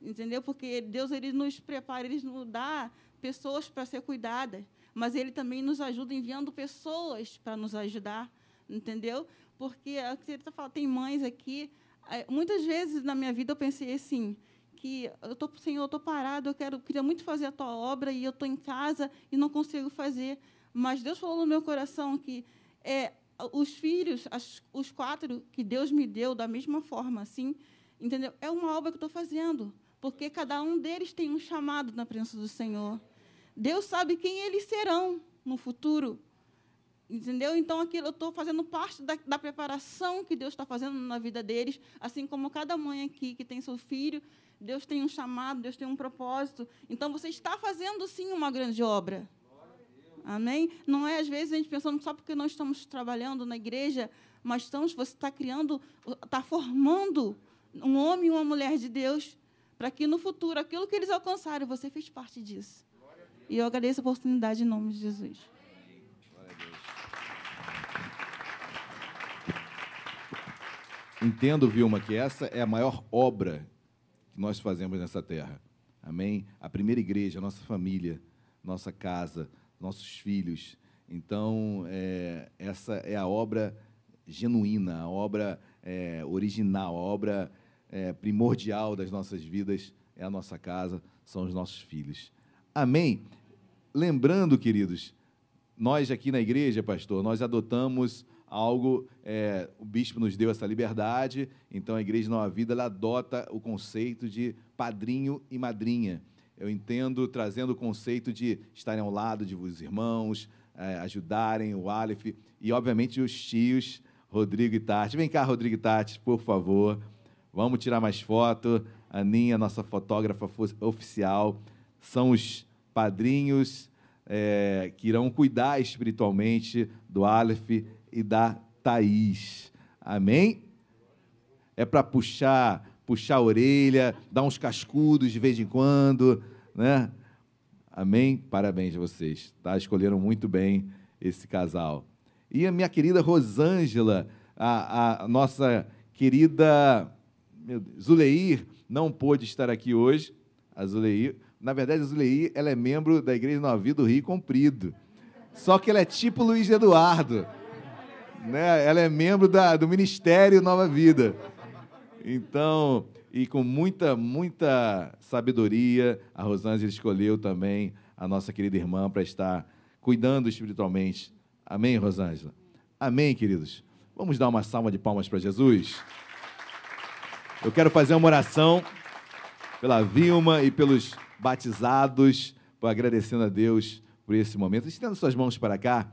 entendeu? Porque Deus ele nos prepara, ele nos dá pessoas para ser cuidadas, mas ele também nos ajuda enviando pessoas para nos ajudar, entendeu? Porque ele está falando, tem mães aqui. É, muitas vezes na minha vida eu pensei assim, que eu tô, Senhor, eu estou parado, eu quero, queria muito fazer a tua obra e eu estou em casa e não consigo fazer. Mas Deus falou no meu coração que é, os filhos, as, os quatro que Deus me deu da mesma forma, assim, entendeu? É uma obra que eu estou fazendo porque cada um deles tem um chamado na presença do Senhor. Deus sabe quem eles serão no futuro. Entendeu? Então, aquilo eu estou fazendo parte da, da, preparação que Deus está fazendo na vida deles, assim como cada mãe aqui que tem seu filho, Deus tem um chamado, Deus tem um propósito. Então, você está fazendo sim uma grande obra. Amém? Não é às vezes a gente pensando só porque nós estamos trabalhando na igreja, mas estamos, você está criando, está formando um homem e uma mulher de Deus para que no futuro, aquilo que eles alcançarem, você fez parte disso. E eu agradeço a oportunidade em nome de Jesus. Entendo, Vilma, que essa é a maior obra que nós fazemos nessa terra. Amém? A primeira igreja, a nossa família, nossa casa, nossos filhos. Então, é, essa é a obra genuína, a obra é, original, a obra é, primordial das nossas vidas é a nossa casa, são os nossos filhos. Amém? Lembrando, queridos, nós aqui na igreja, pastor, nós adotamos algo, é, o bispo nos deu essa liberdade, então a Igreja Nova Vida ela adota o conceito de padrinho e madrinha. Eu entendo trazendo o conceito de estarem ao lado de vos irmãos, é, ajudarem o Aleph e, obviamente, os tios, Rodrigo e Tati. Vem cá, Rodrigo e Tati, por favor. Vamos tirar mais foto. Aninha, nossa fotógrafa oficial, são os padrinhos é, que irão cuidar espiritualmente do Aleph e da Thaís. Amém? É para puxar, puxar a orelha, dar uns cascudos de vez em quando, né? Amém? Parabéns a vocês, tá? Escolheram muito bem esse casal. E a minha querida Rosângela, a, a nossa querida Zuleir não pôde estar aqui hoje. A Zuleir, na verdade, a Zuleir ela é membro da Igreja Nova Vida do Rio Comprido. Só que ela é tipo Luiz Eduardo. Né? Ela é membro da, do Ministério Nova Vida. Então, e com muita, muita sabedoria, a Rosângela escolheu também a nossa querida irmã para estar cuidando espiritualmente. Amém, Rosângela? Amém, queridos? Vamos dar uma salva de palmas para Jesus? Eu quero fazer uma oração pela Vilma e pelos batizados, agradecendo a Deus por esse momento. Estenda suas mãos para cá.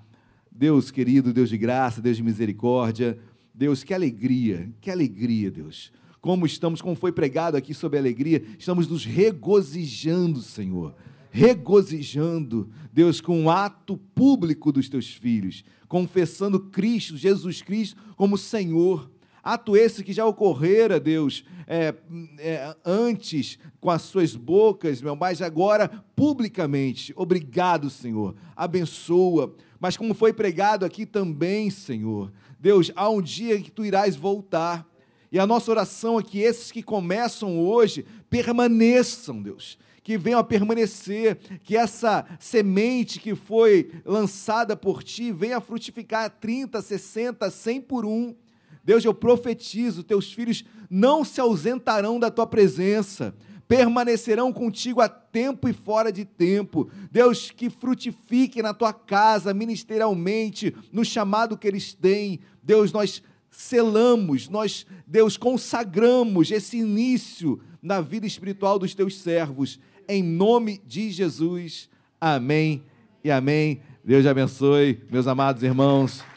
Deus querido, Deus de graça, Deus de misericórdia. Deus, que alegria, que alegria, Deus. Como estamos, como foi pregado aqui sobre alegria, estamos nos regozijando, Senhor. Regozijando, Deus, com o ato público dos teus filhos, confessando Cristo, Jesus Cristo, como Senhor Ato esse que já ocorrera, Deus, é, é, antes com as suas bocas, meu, mas agora publicamente. Obrigado, Senhor. Abençoa. Mas como foi pregado aqui também, Senhor, Deus, há um dia que tu irás voltar. E a nossa oração é que esses que começam hoje permaneçam, Deus, que venham a permanecer, que essa semente que foi lançada por ti venha a frutificar 30, 60, 100 por um Deus, eu profetizo: teus filhos não se ausentarão da tua presença permanecerão contigo a tempo e fora de tempo. Deus, que frutifique na tua casa, ministerialmente, no chamado que eles têm. Deus, nós selamos, nós, Deus, consagramos esse início na vida espiritual dos teus servos. Em nome de Jesus. Amém e amém. Deus abençoe, meus amados irmãos.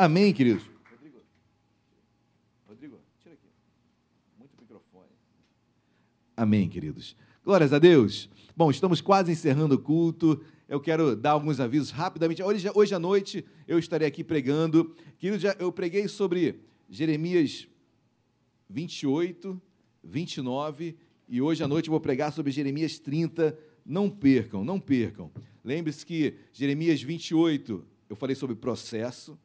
Amém, queridos. Amém, queridos. Glórias a Deus. Bom, estamos quase encerrando o culto. Eu quero dar alguns avisos rapidamente. Hoje, hoje à noite eu estarei aqui pregando. Queridos, eu preguei sobre Jeremias 28, 29 e hoje à noite eu vou pregar sobre Jeremias 30. Não percam, não percam. Lembre-se que Jeremias 28 eu falei sobre processo,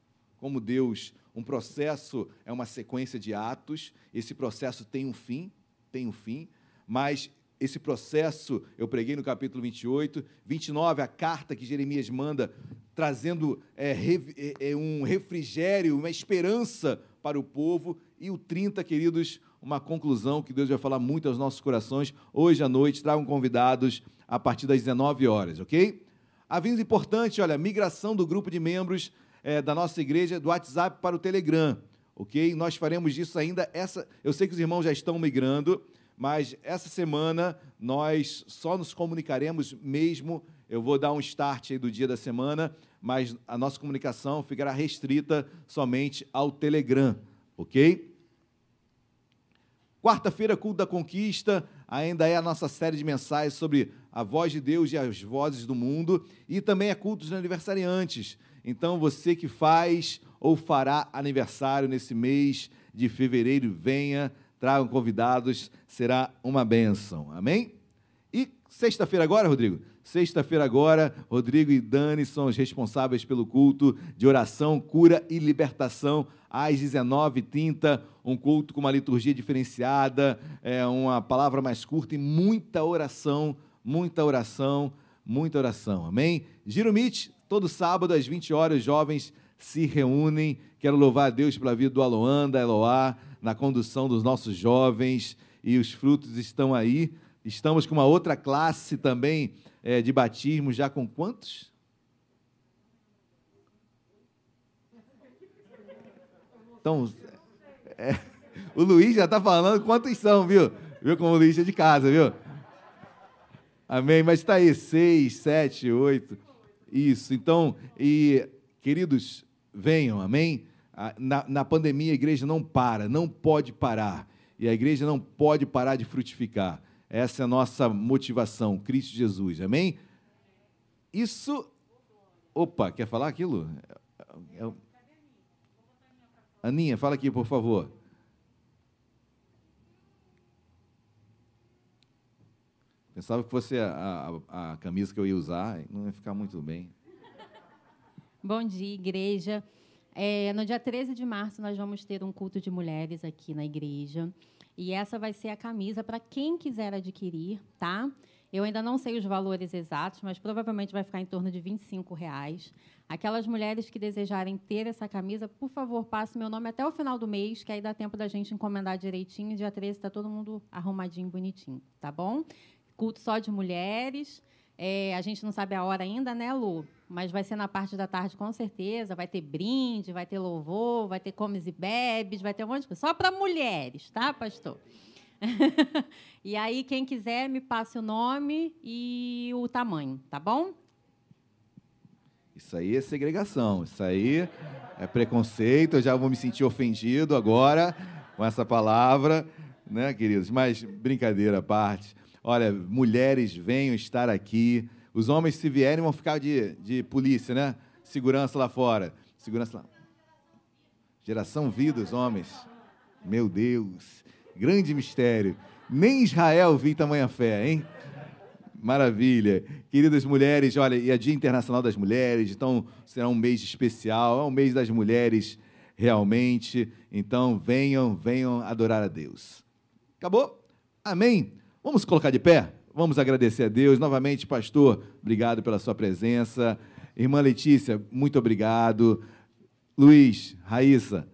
como Deus, um processo é uma sequência de atos, esse processo tem um fim, tem um fim mas esse processo eu preguei no capítulo 28, 29, a carta que Jeremias manda, trazendo é, é, é, um refrigério, uma esperança para o povo, e o 30, queridos, uma conclusão que Deus vai falar muito aos nossos corações. Hoje à noite, tragam convidados a partir das 19 horas, ok? Aviso importante, olha, migração do grupo de membros é, da nossa igreja do WhatsApp para o Telegram, ok? Nós faremos isso ainda. Essa, eu sei que os irmãos já estão migrando, mas essa semana nós só nos comunicaremos mesmo. Eu vou dar um start aí do dia da semana, mas a nossa comunicação ficará restrita somente ao Telegram, ok? Quarta-feira, culto da conquista, ainda é a nossa série de mensagens sobre a voz de Deus e as vozes do mundo, e também é culto dos aniversariantes. Então, você que faz ou fará aniversário nesse mês de fevereiro, venha tragam convidados, será uma bênção. Amém? E sexta-feira agora, Rodrigo? Sexta-feira agora, Rodrigo e Dani são os responsáveis pelo culto de oração, cura e libertação às 19h30, um culto com uma liturgia diferenciada, é uma palavra mais curta e muita oração, muita oração, muita oração. Amém? Giro Meet, todo sábado às 20 horas, jovens se reúnem. Quero louvar a Deus pela vida do Aloan, da Eloá, na condução dos nossos jovens e os frutos estão aí. Estamos com uma outra classe também é, de batismo, já com quantos? Então, é, o Luiz já está falando quantos são, viu? Viu como o Luiz é de casa, viu? Amém? Mas está aí, seis, sete, oito. Isso. Então, e queridos, venham, amém? Na, na pandemia, a igreja não para, não pode parar. E a igreja não pode parar de frutificar. Essa é a nossa motivação, Cristo Jesus. Amém? Isso. Opa, quer falar aquilo? É... é Aninha, fala aqui, por favor. Pensava que fosse a, a, a, camisa que eu ia usar, não ia ficar muito bem. Bom dia, igreja. É, no dia 13 de março, nós vamos ter um culto de mulheres aqui na igreja. E essa vai ser a camisa para quem quiser adquirir, tá? Eu ainda não sei os valores exatos, mas provavelmente vai ficar em torno de 25 reais. Aquelas mulheres que desejarem ter essa camisa, por favor, passe meu nome até o final do mês, que aí dá tempo da gente encomendar direitinho. Dia 13 está todo mundo arrumadinho, bonitinho, tá bom? Culto só de mulheres. É, a gente não sabe a hora ainda, né, Lu? Mas vai ser na parte da tarde, com certeza. Vai ter brinde, vai ter louvor, vai ter comes e bebes, vai ter um monte de coisa. Só para mulheres, tá, pastor? e aí, quem quiser, me passe o nome e o tamanho, tá bom? Isso aí é segregação, isso aí é preconceito. Eu já vou me sentir ofendido agora com essa palavra, né, queridos? Mas brincadeira à parte. Olha, mulheres venham estar aqui. Os homens, se vierem, vão ficar de, de polícia, né? Segurança lá fora. Segurança lá. Geração vida, os homens. Meu Deus. Grande mistério. Nem Israel vi tamanha fé, hein? Maravilha. Queridas mulheres, olha, e a Dia Internacional das Mulheres, então será um mês especial, é um mês das mulheres realmente. Então venham, venham adorar a Deus. Acabou? Amém? Vamos colocar de pé? Vamos agradecer a Deus. Novamente, pastor, obrigado pela sua presença. Irmã Letícia, muito obrigado. Luiz, Raíssa,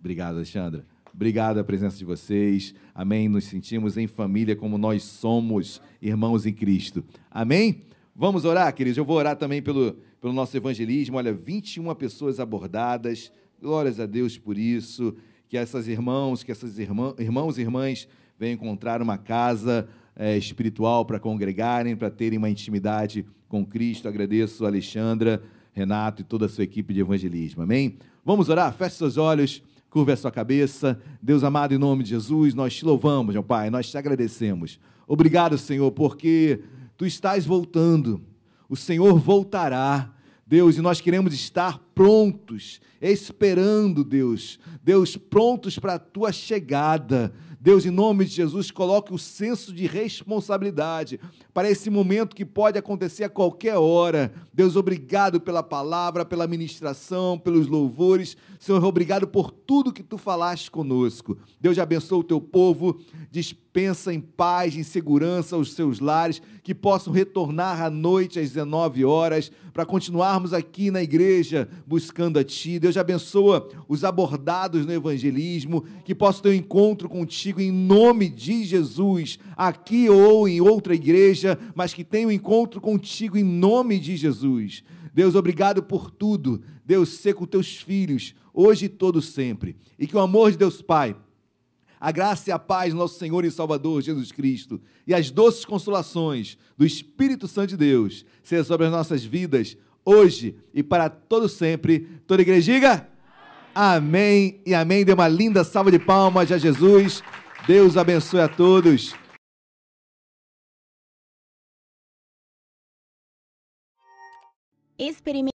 obrigado, Alexandra. Obrigado a presença de vocês. Amém. Nos sentimos em família como nós somos, irmãos em Cristo. Amém? Vamos orar, queridos. Eu vou orar também pelo, pelo nosso evangelismo. Olha, 21 pessoas abordadas. Glórias a Deus por isso. Que essas irmãos, que essas irmã, irmãos e irmãs venham encontrar uma casa é, espiritual para congregarem, para terem uma intimidade com Cristo. Agradeço a Alexandra Renato e toda a sua equipe de evangelismo. Amém? Vamos orar? Feche seus olhos, curva a sua cabeça. Deus amado, em nome de Jesus, nós te louvamos, meu Pai, nós te agradecemos. Obrigado, Senhor, porque tu estás voltando. O Senhor voltará. Deus, e nós queremos estar prontos, esperando, Deus, Deus, prontos para a tua chegada. Deus, em nome de Jesus, coloque o senso de responsabilidade para esse momento que pode acontecer a qualquer hora. Deus, obrigado pela palavra, pela ministração, pelos louvores. Senhor, obrigado por tudo que tu falaste conosco. Deus abençoe o teu povo, dispensa em paz, em segurança os seus lares, que possam retornar à noite às 19 horas para continuarmos aqui na igreja buscando a ti. Deus abençoa os abordados no evangelismo, que possam ter um encontro contigo em nome de Jesus, aqui ou em outra igreja, mas que tenham um encontro contigo em nome de Jesus. Deus, obrigado por tudo. Deus, seja com teus filhos, hoje e todo sempre. E que o amor de Deus Pai, a graça e a paz do nosso Senhor e Salvador Jesus Cristo e as doces consolações do Espírito Santo de Deus sejam sobre as nossas vidas, hoje e para todo sempre. Toda igreja diga amém e amém. Dê uma linda salva de palmas a Jesus. Deus abençoe a todos. Experimente